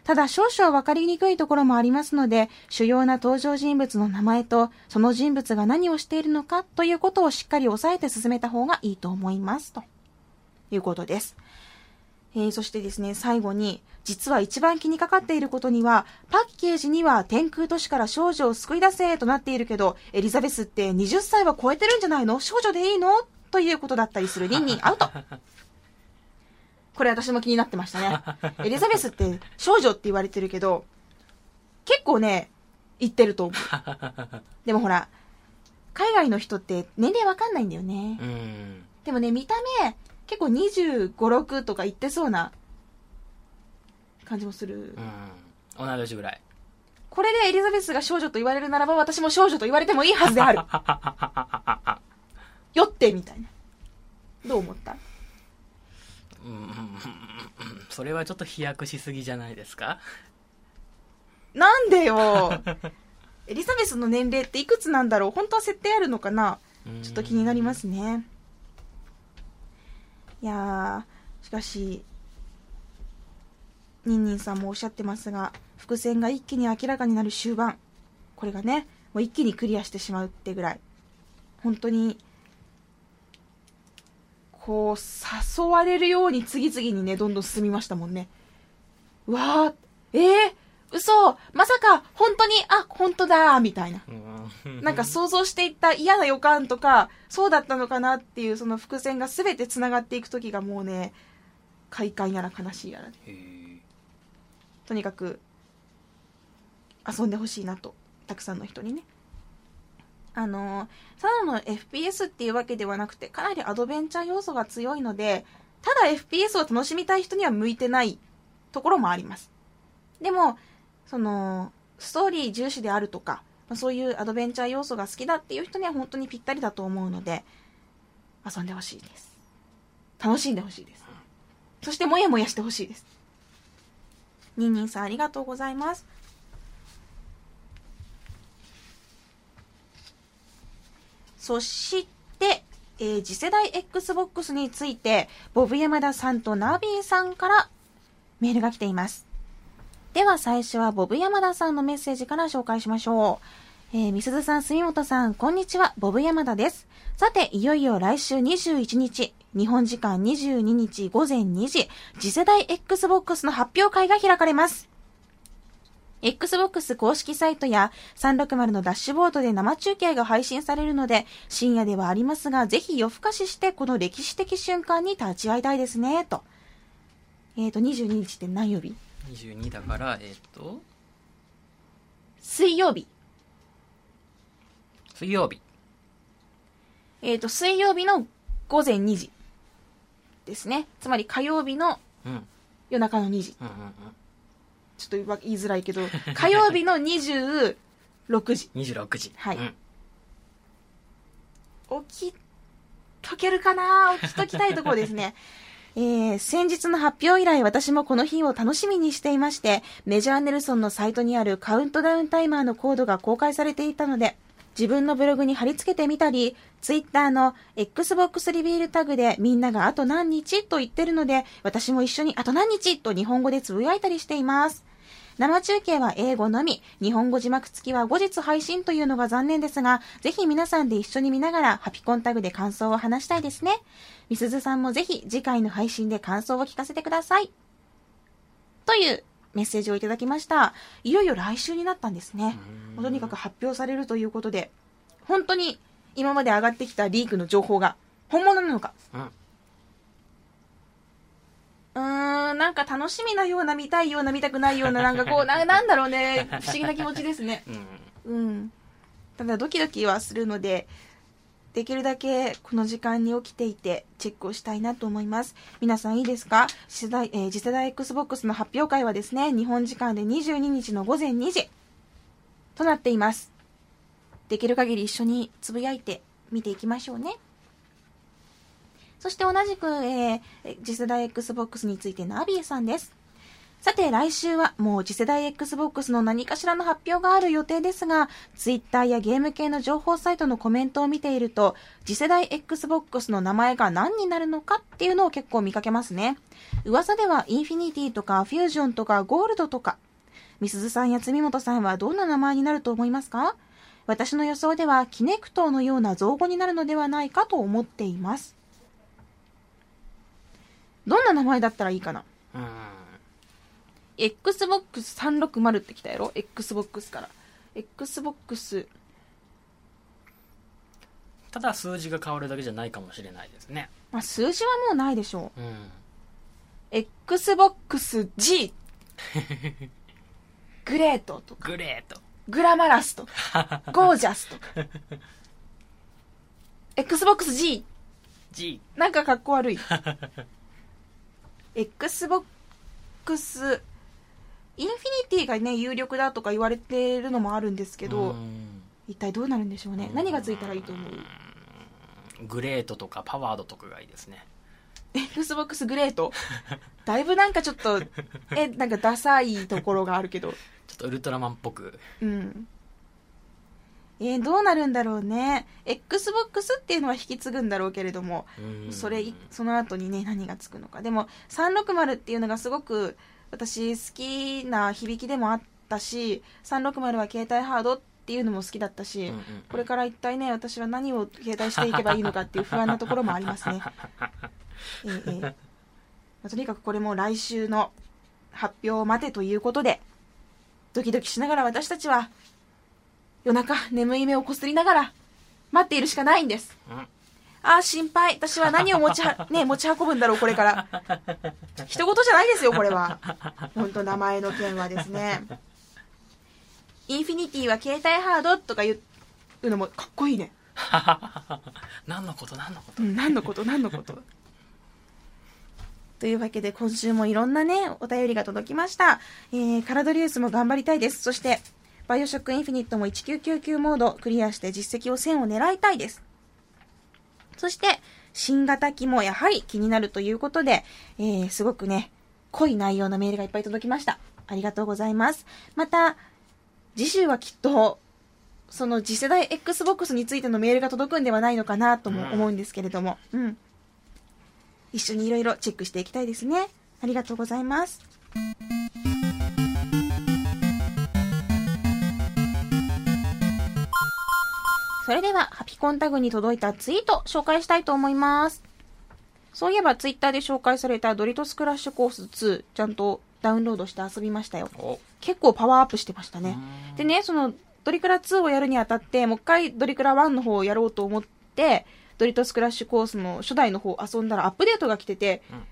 ただ少々わかりにくいところもありますので、主要な登場人物の名前と、その人物が何をしているのかということをしっかり押さえて進めた方がいいと思います。ということです。えー、そしてですね、最後に、実は一番気にかかっていることには、パッケージには天空都市から少女を救い出せとなっているけど、エリザベスって20歳は超えてるんじゃないの？少女でいいの？ということだったりするリンにアウト。これ私も気になってましたね。エリザベスって少女って言われてるけど、結構ね、言ってると思う。でもほら、海外の人って年齢わかんないんだよね。うん。でもね、見た目、結構25、6とか言ってそうな感じもする。うん。同い年ぐらい。これでエリザベスが少女と言われるならば、私も少女と言われてもいいはずである。よって、みたいな。どう思った？それはちょっと飛躍しすぎじゃないですか？なんでよ エリザベスの年齢っていくつなんだろう？本当は設定あるのかな？ちょっと気になりますね。いやー、しかし、ニンニンさんもおっしゃってますが、伏線が一気に明らかになる終盤。これがね、もう一気にクリアしてしまうってぐらい。本当に、こう、誘われるように次々にね、どんどん進みましたもんね。うわー、えー、嘘まさか、本当に、あ、本当だみたいな。うんなんか想像していた嫌な予感とか、そうだったのかなっていうその伏線が全て繋がっていく時がもうね、快感やら悲しいやら。へーとにかく、遊んでほしいなと、たくさんの人にね。あのー、ただの FPS っていうわけではなくて、かなりアドベンチャー要素が強いので、ただ FPS を楽しみたい人には向いてないところもあります。でも、その、ストーリー重視であるとか、まあそういうアドベンチャー要素が好きだっていう人には本当にぴったりだと思うので、遊んでほしいです。楽しんでほしいです。そしてもやもやしてほしいです。ニンニンさんありがとうございます。そして、えー次世代 Xbox について、ボブ山田さんとナビーさんからメールが来ています。では最初はボブ山田さんのメッセージから紹介しましょう。えー、みすずさん、住本さん、こんにちは、ボブ山田です。さて、いよいよ来週21日、日本時間22日午前2時、次世代 Xbox の発表会が開かれます。Xbox 公式サイトや360のダッシュボードで生中継が配信されるので、深夜ではありますが、ぜひ夜更かししてこの歴史的瞬間に立ち会いたいですね、と。えっ、と、22日って何曜日？22だからえっ、と？水曜日。水曜日えっ、と、水曜日の午前2時ですね。つまり火曜日のうん夜中の2時。うんうんうんちょっと言い言いづらいけど、火曜日の26時。26時はいうん起きとけるかな？起きときたいところですね。えー、先日の発表以来私もこの日を楽しみにしていまして、メジャーネルソンのサイトにあるカウントダウンタイマーのコードが公開されていたので、自分のブログに貼り付けてみたり、ツイッターの Xbox リビールタグでみんながあと何日と言ってるので、私も一緒にあと何日と日本語でつぶやいたりしています。生中継は英語のみ、日本語字幕付きは後日配信というのが残念ですが、ぜひ皆さんで一緒に見ながらハピコンタグで感想を話したいですね。みすずさんもぜひ次回の配信で感想を聞かせてください。というメッセージをいただきました。いよいよ来週になったんですね。うんとにかく発表されるということで、本当に今まで上がってきたリークの情報が本物なのか、うんうーん、なんか楽しみなような、見たいような、見たくないような、なんかこう、ななんだろうね、不思議な気持ちですね。うんうん。ただドキドキはするので、できるだけこの時間に起きていてチェックをしたいなと思います。皆さんいいですか？次世代、えー次世代 Xbox の発表会はですね、日本時間で22日の午前2時となっています。できる限り一緒につぶやいて見ていきましょうね。そして同じく、えー次世代 Xbox についてのアビーさんです。さて来週はもう次世代 Xbox の何かしらの発表がある予定ですが、Twitter やゲーム系の情報サイトのコメントを見ていると、次世代 Xbox の名前が何になるのかっていうのを結構見かけますね。噂ではインフィニティとかフュージョンとかゴールドとか、みすずさんや積本さんはどんな名前になると思いますか？私の予想ではキネクトのような造語になるのではないかと思っています。どんな名前だったらいいかな？うん ?Xbox360 ってきたやろ ?Xbox から。Xbox、ただ数字が変わるだけじゃないかもしれないですね。まあ、数字はもうないでしょう。うん。XBOXG グレートとか。グレート。グラマラスとか。ゴージャスとか。XBOXG G なんかかっこ悪い XBOX インフィニティがね有力だとか言われてるのもあるんですけど、うん。一体どうなるんでしょうね。何がついたらいいと思う？グレートとかパワードとかがいいですね。XBOX グレート？だいぶなんかちょっとえなんかダサいところがあるけど。ちょっとウルトラマンっぽく。うん。えーどうなるんだろうね。Xbox っていうのは引き継ぐんだろうけれども、うんそれい、その後にね、何がつくのか。でも、360っていうのがすごく、私好きな響きでもあったし、360は携帯ハードっていうのも好きだったし、これから一体ね、私は何を携帯していけばいいのかっていう不安なところもありますね。えーえーまあとにかくこれも来週の発表を待てということで、ドキドキしながら私たちは、夜中眠い目をこすりながら待っているしかないんです。うんああ、心配。私は何を持ちは、ね、持ち運ぶんだろう、これから。人事じゃないですよ、これは。本当名前の件はですね。インフィニティは携帯ハードとか言うのもかっこいいね。何のこと何のことうん、何のこと何のことというわけで今週もいろんなね、お便りが届きました。えー、カラドリウスも頑張りたいです。そして、バイオショックインフィニットも1999モードクリアして実績を1000を狙いたいです。そして、新型機もやはり気になるということで、えー、すごくね、濃い内容のメールがいっぱい届きました。ありがとうございます。また、次週はきっと、その次世代 XBOX についてのメールが届くんではないのかなとも思うんですけれども、うん。一緒にいろいろチェックしていきたいですね。ありがとうございます。それでは、ハピコンタグに届いたツイート紹介したいと思います。そういえばツイッターで紹介されたドリトスクラッシュコース2、ちゃんとダウンロードして遊びましたよ。お結構パワーアップしてましたね。うんでね、そのドリクラ2をやるにあたって、もう一回ドリクラ1の方をやろうと思って、ドリトスクラッシュコースの初代の方遊んだらアップデートが来てて、うん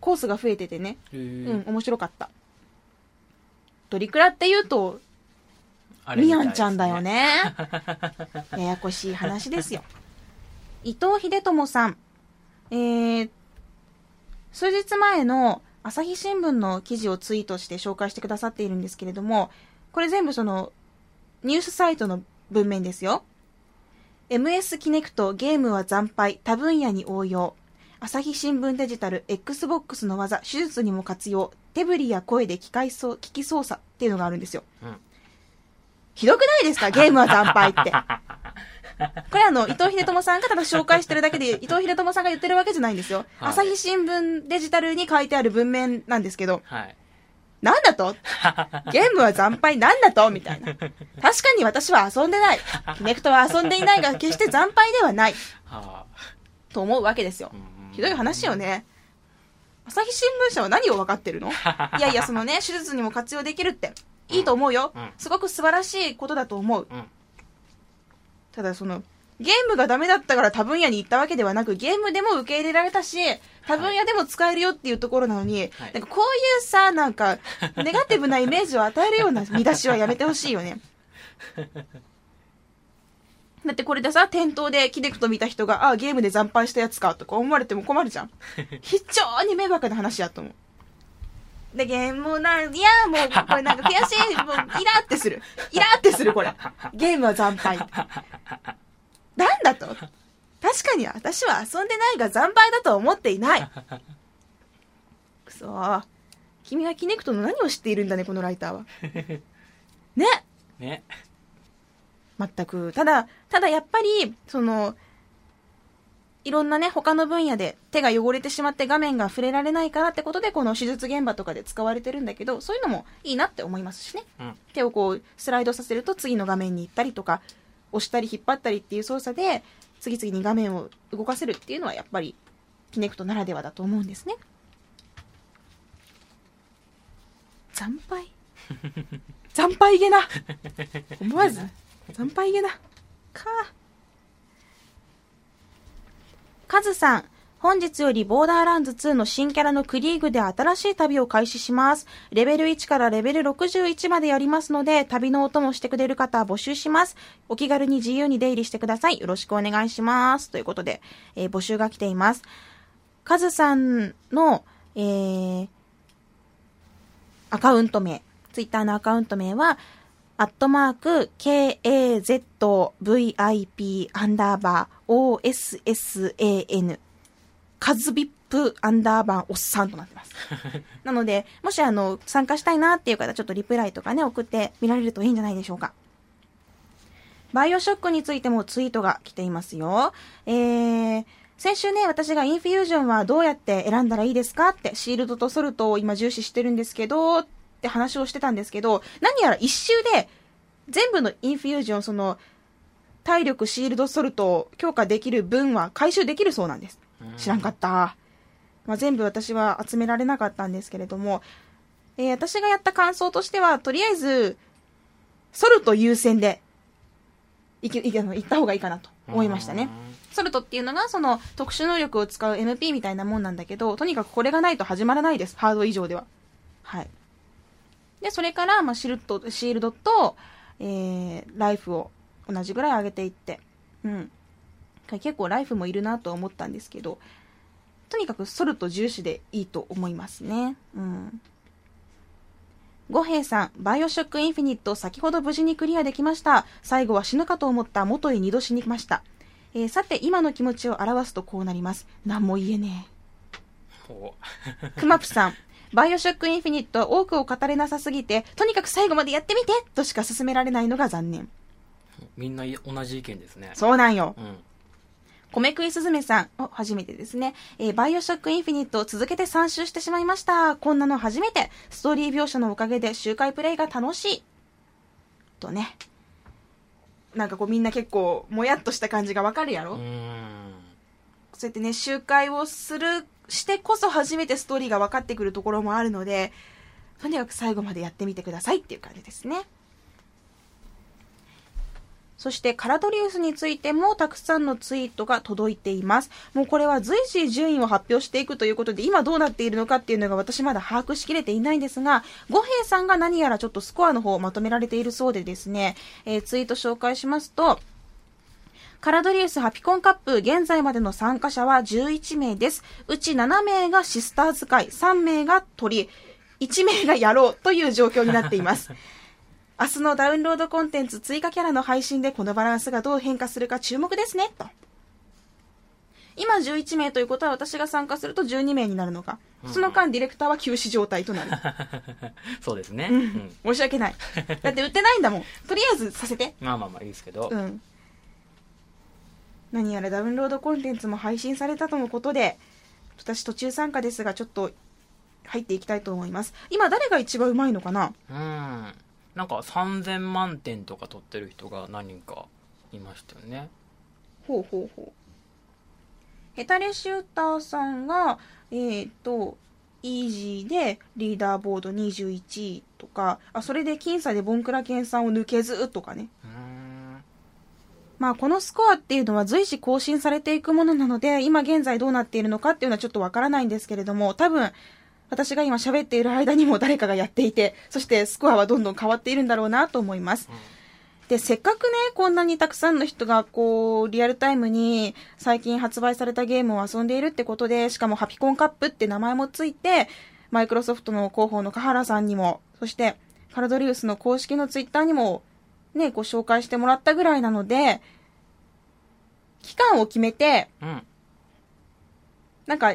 コースが増えててね、へうーん、面白かった。ドリクラって言うと、みたいですヤンちゃんだよね。ややこしい話ですよ。伊藤秀友さん。えー、数日前の朝日新聞の記事をツイートして紹介してくださっているんですけれども、これ全部その、ニュースサイトの文面ですよ。MS キネクトゲームは惨敗、他分野に応用。朝日新聞デジタル Xbox の技、手術にも活用。手振りや声で機械操機器操作っていうのがあるんですよ。うんひどくないですか？ゲームは惨敗って。これあの、伊藤秀友さんがただ紹介してるだけで、伊藤秀友さんが言ってるわけじゃないんですよ。はい朝日新聞デジタルに書いてある文面なんですけど、はいなんだと？ゲームは惨敗なんだと？みたいな。確かに私は遊んでない。キネクトは遊んでいないが、決して惨敗ではない。はあと思うわけですよ。うんひどい話よね。朝日新聞社は何を分かってるの？いやいや、そのね、手術にも活用できるって、いいと思うようん。すごく素晴らしいことだと思う。うんただその、ゲームがダメだったから他分野に行ったわけではなく、ゲームでも受け入れられたし、他分野でも使えるよっていうところなのに、はいなんかこういうさ、なんか、ネガティブなイメージを与えるような見出しはやめてほしいよね。だってこれでさ、店頭でキネクト見た人が、あゲームで惨敗したやつかとか思われても困るじゃん。非常に迷惑な話やと思う。で、ゲームもな、いや、もう、これなんか悔しい、もう、イラってする。イラってする、これ。ゲームは惨敗。なんだと？確かに私は遊んでないが惨敗だとは思っていない。くそー君はキネクトの何を知っているんだね、このライターは。ねね全く。ただ、ただやっぱり、その、いろんなね、他の分野で手が汚れてしまって画面が触れられないからってことで、この手術現場とかで使われてるんだけど、そういうのもいいなって思いますしね。うん、手をこう、スライドさせると次の画面に行ったりとか、押したり引っ張ったりっていう操作で、次々に画面を動かせるっていうのはやっぱり、キネクトならではだと思うんですね。惨敗惨敗げな。思わず。惨敗げな。かあカズさん本日よりボーダーランズ2の新キャラのクリーグで新しい旅を開始します。レベル1からレベル61までやりますので、旅のお供してくれる方募集します。お気軽に自由に出入りしてください。よろしくお願いします。ということで、えー募集が来ています。カズさんの、えー、アカウント名、ツイッターのアカウント名は、アットマーク、KAZVIP アンダーバー OSSAN カズビップアンダーバーおっさんとなってます。なので、もしあの、参加したいなっていう方、ちょっとリプライとかね、送ってみられるといいんじゃないでしょうか。バイオショックについてもツイートが来ていますよ。えー、先週ね、私がインフュージョンはどうやって選んだらいいですかって、シールドとソルトを今重視してるんですけど、って話をしてたんですけど、何やら一周で、全部のインフュージョン、その、体力、シールド、ソルトを強化できる分は回収できるそうなんです。知らんかった。まあ、全部私は集められなかったんですけれども、えー私がやった感想としては、とりあえず、ソルト優先で、いけ、いけ、行った方がいいかなと思いましたね。ソルトっていうのが、その、特殊能力を使う MP みたいなもんなんだけど、とにかくこれがないと始まらないです。ハード以上では。はい。で、それから、まあ、シールド、シールドと、えー、ライフを同じぐらい上げていって、うん。結構ライフもいるなとは思ったんですけど、とにかくソルト重視でいいと思いますね。うん。五平さん、バイオショックインフィニット、先ほど無事にクリアできました。最後は死ぬかと思った元へ二度死に来ました。えーさて、今の気持ちを表すとこうなります。何も言えねおえ。クマプさん、バイオショックインフィニット、多くを語れなさすぎて、とにかく最後までやってみてとしか勧められないのが残念。みんな同じ意見ですね。そうなんよ。うん。米食いすずめさん、お、初めてですね。えーバイオショックインフィニットを続けて3周してしまいました。こんなの初めて。ストーリー描写のおかげで周回プレイが楽しい。とね。なんかこうみんな結構、もやっとした感じがわかるやろ、う。そうやってね、周回をする、してこそ初めてストーリーが分かってくるところもあるので、とにかく最後までやってみてくださいっていう感じですね。そしてカラドリウスについてもたくさんのツイートが届いています。もうこれは随時順位を発表していくということで、今どうなっているのかっていうのが私まだ把握しきれていないんですが、五平さんが何やらちょっとスコアの方をまとめられているそうでですね、えーツイート紹介しますと、カラドリウスハピコンカップ、現在までの参加者は11名です。うち7名がシスター使い、3名が鳥、1名が野郎という状況になっています。明日のダウンロードコンテンツ追加キャラの配信でこのバランスがどう変化するか注目ですね、と。今11名ということは私が参加すると12名になるのか。その間ディレクターは休止状態となる。そうですね。ううんん。申し訳ない。だって売ってないんだもん。とりあえずさせて。まあまあまあいいですけど。うん。何やらダウンロードコンテンツも配信されたとのことで、私途中参加ですが、ちょっと入っていきたいと思います。今誰が一番うまいのかな？うん。なんか3000万点とか取ってる人が何人かいましたよね。ほうほうほう。ヘタレシューターさんが、えっ、と、イージーでリーダーボード21位とか、あ、それで僅差でボンクラケンさんを抜けずとかね。うーん。まあこのスコアっていうのは随時更新されていくものなので、今現在どうなっているのかっていうのはちょっとわからないんですけれども、多分、私が今喋っている間にも誰かがやっていて、そしてスコアはどんどん変わっているんだろうなと思います。で、せっかくね、こんなにたくさんの人が、こう、リアルタイムに最近発売されたゲームを遊んでいるってことで、しかもハピコンカップって名前もついて、マイクロソフトの広報の香原さんにも、そして、カラドリウスの公式のツイッターにも、ね、ご紹介してもらったぐらいなので、期間を決めて、うん。なんか、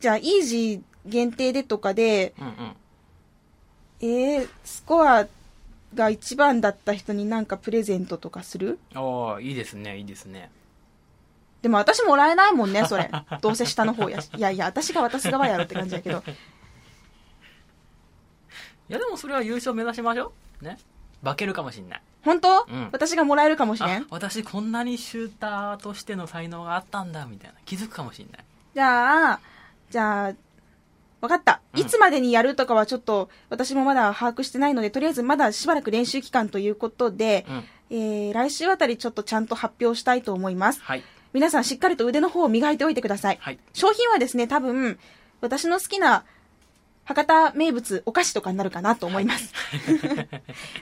じゃあ、イージー限定でとかで、うんうん。えー、スコアが一番だった人になんかプレゼントとかする？ああ、いいですね、いいですね。でも私もらえないもんね、それ。どうせ下の方やし。いやいや、私が渡す側やろって感じだけど。いやでもそれは優勝目指しましょう。ね。化けるかもしんない。本当、うん私がもらえるかもしれあん、私こんなにシューターとしての才能があったんだ、みたいな。気づくかもしんない。じゃあ、じゃあ、わかった。うんいつまでにやるとかはちょっと私もまだ把握してないので、とりあえずまだしばらく練習期間ということで、うん。えー、来週あたりちょっとちゃんと発表したいと思います。はい。皆さんしっかりと腕の方を磨いておいてください。はい。商品はですね、多分、私の好きな博多名物お菓子とかになるかなと思います。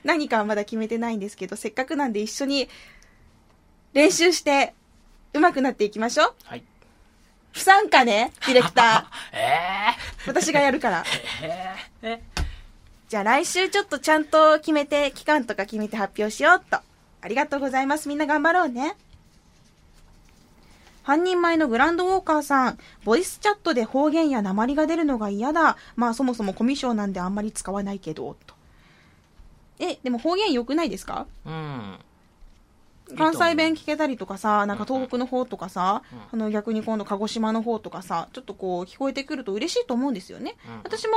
何かはまだ決めてないんですけど、せっかくなんで一緒に練習して上手くなっていきましょう。はい。不参加ね、ディレクタ えー。私がやるから。ー、えー、えじゃあ来週ちょっとちゃんと決めて、期間とか決めて発表しようっと。ありがとうございます。みんな頑張ろうね。半人前のグランドウォーカーさん、ボイスチャットで方言や鉛が出るのが嫌だ。まあそもそもコミュ障なんであんまり使わないけど、と。え、でも方言良くないですか？うん。関西弁聞けたりとかさ、なんか東北の方とかさ、うんあの逆に今度鹿児島の方とかさ、ちょっとこう聞こえてくると嬉しいと思うんですよね。うん私も、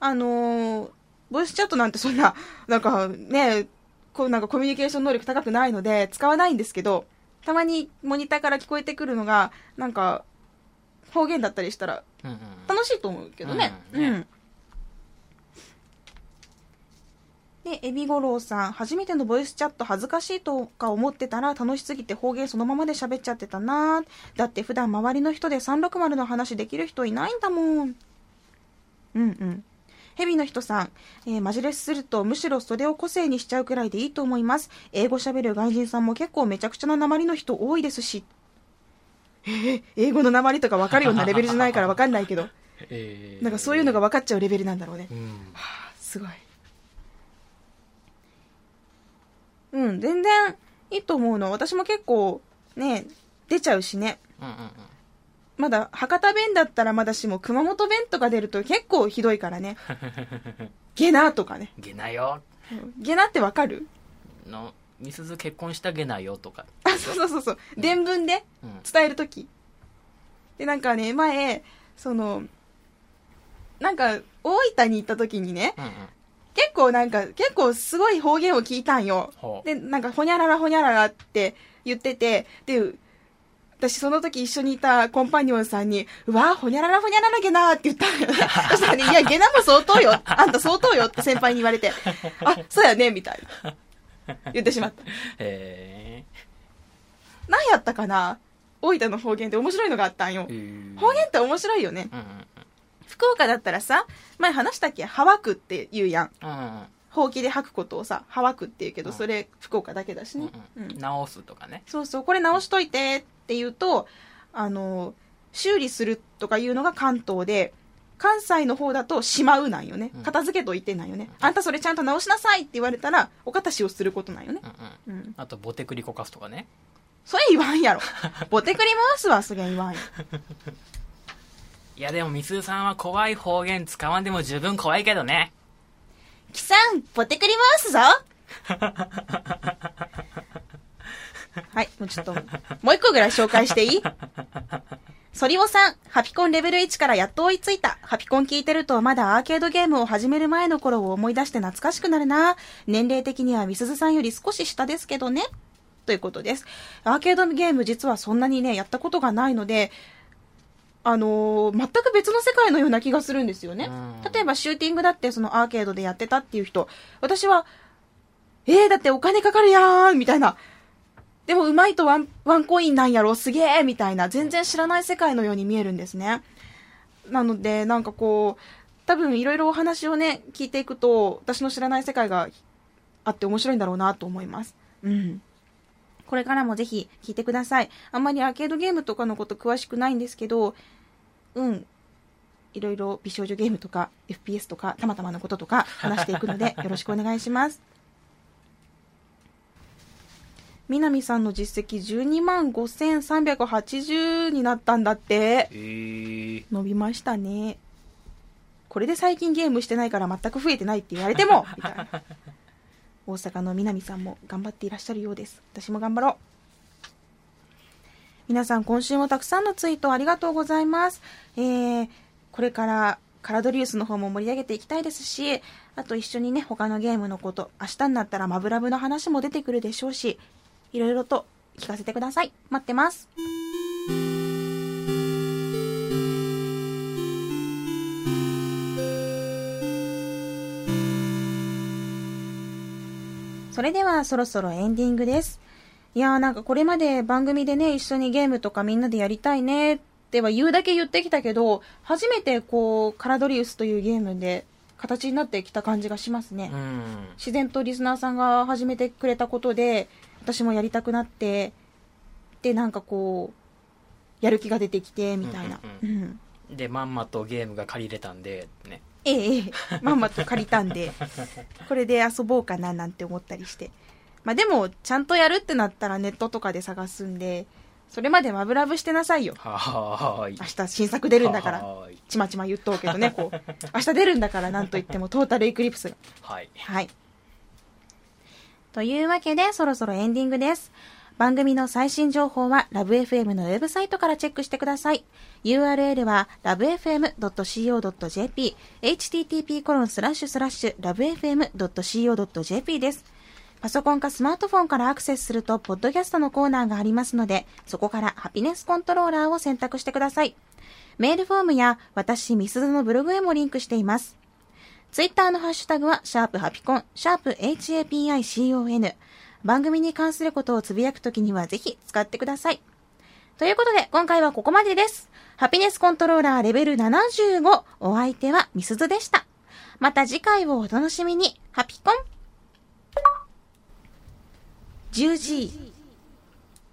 あのーボイスチャットなんてそんな、なんかね、こうなんかコミュニケーション能力高くないので使わないんですけど、たまにモニターから聞こえてくるのが、なんか、方言だったりしたらうんうん。楽しいと思うけどね。うんねうんで、エビゴロウさん、初めてのボイスチャット恥ずかしいとか思ってたら楽しすぎて方言そのままで喋っちゃってたなだって普段周りの人で360の話できる人いないんだもん。うんうん。ヘビの人さん、えーマジレスするとむしろそれを個性にしちゃうくらいでいいと思います。英語喋る外人さんも結構めちゃくちゃな鉛の人多いですし。えー英語の鉛とか分かるようなレベルじゃないから分かんないけど。えー、なんかそういうのが分かっちゃうレベルなんだろうね。うん。はあ、すごい。うん、全然いいと思うの。私も結構ね、出ちゃうしね。うんうんうん。まだ博多弁だったらまだしも熊本弁とか出ると結構ひどいからね。ゲナとかね。ゲナよ。うんゲナってわかる？の、みすず結婚したゲナよとか。あ、そうそうそうそう。伝聞でうん。伝えるとき。で、なんかね、前、その、なんか、大分に行った時にね、うんうん。結構なんか、結構すごい方言を聞いたんよ。で、なんか、ほにゃららほにゃららって言ってて、で、私その時一緒にいたコンパニオンさんに、うわほにゃららほにゃららげなーって言ったのよね。そしたらね、いや、ゲナも相当よ。あんた相当よって先輩に言われて、あ、そうやね、みたいな。言ってしまった。え何やったかな？大分の方言って面白いのがあったんよ方言って面白いよね。うんうん福岡だったらさ、前話したっけ？はわくって言うやん。うん。ほうきで吐くことをさ、はわくって言うけど、うんそれ福岡だけだしね。うんうんうん直すとかね。そうそう、これ直しといてって言うと、あの、修理するとかいうのが関東で、関西の方だとしまうなんよねうん。片付けといてなんよね。うんあんたそれちゃんと直しなさいって言われたら、お片しをすることなんよねう。んうん。うん。あと、ボテクリこかすとかね。それ言わんやろ。ボテクリ回すわ、そりゃ言わんよ。いや、でも、みすずさんは怖い方言使わんでも十分怖いけどね。キさん、ボテクリ回すぞ はい、もうちょっと、もう一個ぐらい紹介していい？ソリオさん、ハピコンレベル1からやっと追いついた。ハピコン聞いてるとまだアーケードゲームを始める前の頃を思い出して懐かしくなるな。年齢的にはみすずさんより少し下ですけどね。ということです。アーケードゲーム実はそんなにね、やったことがないので、あのー全く別の世界のような気がするんですよねうん。例えばシューティングだってそのアーケードでやってたっていう人、私は、えー、だってお金かかるやーんみたいな。でもうまいとワンワンコインなんやろすげーみたいな、全然知らない世界のように見えるんですね。なので、なんかこう、多分いろいろお話をね、聞いていくと、私の知らない世界があって面白いんだろうなと思います。うん。これからもぜひ聞いてください。あんまりアーケードゲームとかのこと詳しくないんですけど、うん。いろいろ美少女ゲームとか FPS とかたまたまのこととか話していくので よろしくお願いします。南さんの実績12万5380になったんだって。えー。伸びましたね。これで最近ゲームしてないから全く増えてないって言われても、みたいな。大阪の南さんも頑張っていらっしゃるようです。私も頑張ろう。皆さん今週もたくさんのツイートありがとうございます。えー、これからカラドリウスの方も盛り上げていきたいですし、あと一緒にね、他のゲームのこと、明日になったらマブラブの話も出てくるでしょうし、いろいろと聞かせてください。待ってます。それではそろそろエンディングです。いやーなんかこれまで番組でね、一緒にゲームとかみんなでやりたいねっては言うだけ言ってきたけど、初めてこう、カラドリウスというゲームで形になってきた感じがしますね。うん。自然とリスナーさんが始めてくれたことで、私もやりたくなって、で、なんかこう、やる気が出てきて、みたいな。ううんんで、まんまとゲームが借りれたんで、ね。ええ、ええ、まんまと借りたんで、これで遊ぼうかななんて思ったりして。まあでも、ちゃんとやるってなったらネットとかで探すんで、それまでマブラブしてなさいよ。はーい。明日新作出るんだから。ちまちま言っとうけどね、こう。明日出るんだから、なんと言ってもトータルエクリプスが。はい。はい。というわけで、そろそろエンディングです。番組の最新情報は、ラブ f m のウェブサイトからチェックしてください。URL は、lovefm.co.jp、http コロンスラッシュスラッシュ、lovefm.co.jp です。パソコンかスマートフォンからアクセスすると、ポッドキャストのコーナーがありますので、そこからハピネスコントローラーを選択してください。メールフォームや、私、ミスズのブログへもリンクしています。ツイッターのハッシュタグは、シャープハピコン、シャープ HAPICON。番組に関することをつぶやくときにはぜひ使ってください。ということで、今回はここまでです。ハピネスコントローラーレベル75。お相手はミスズでした。また次回をお楽しみに。ハピコン !10G。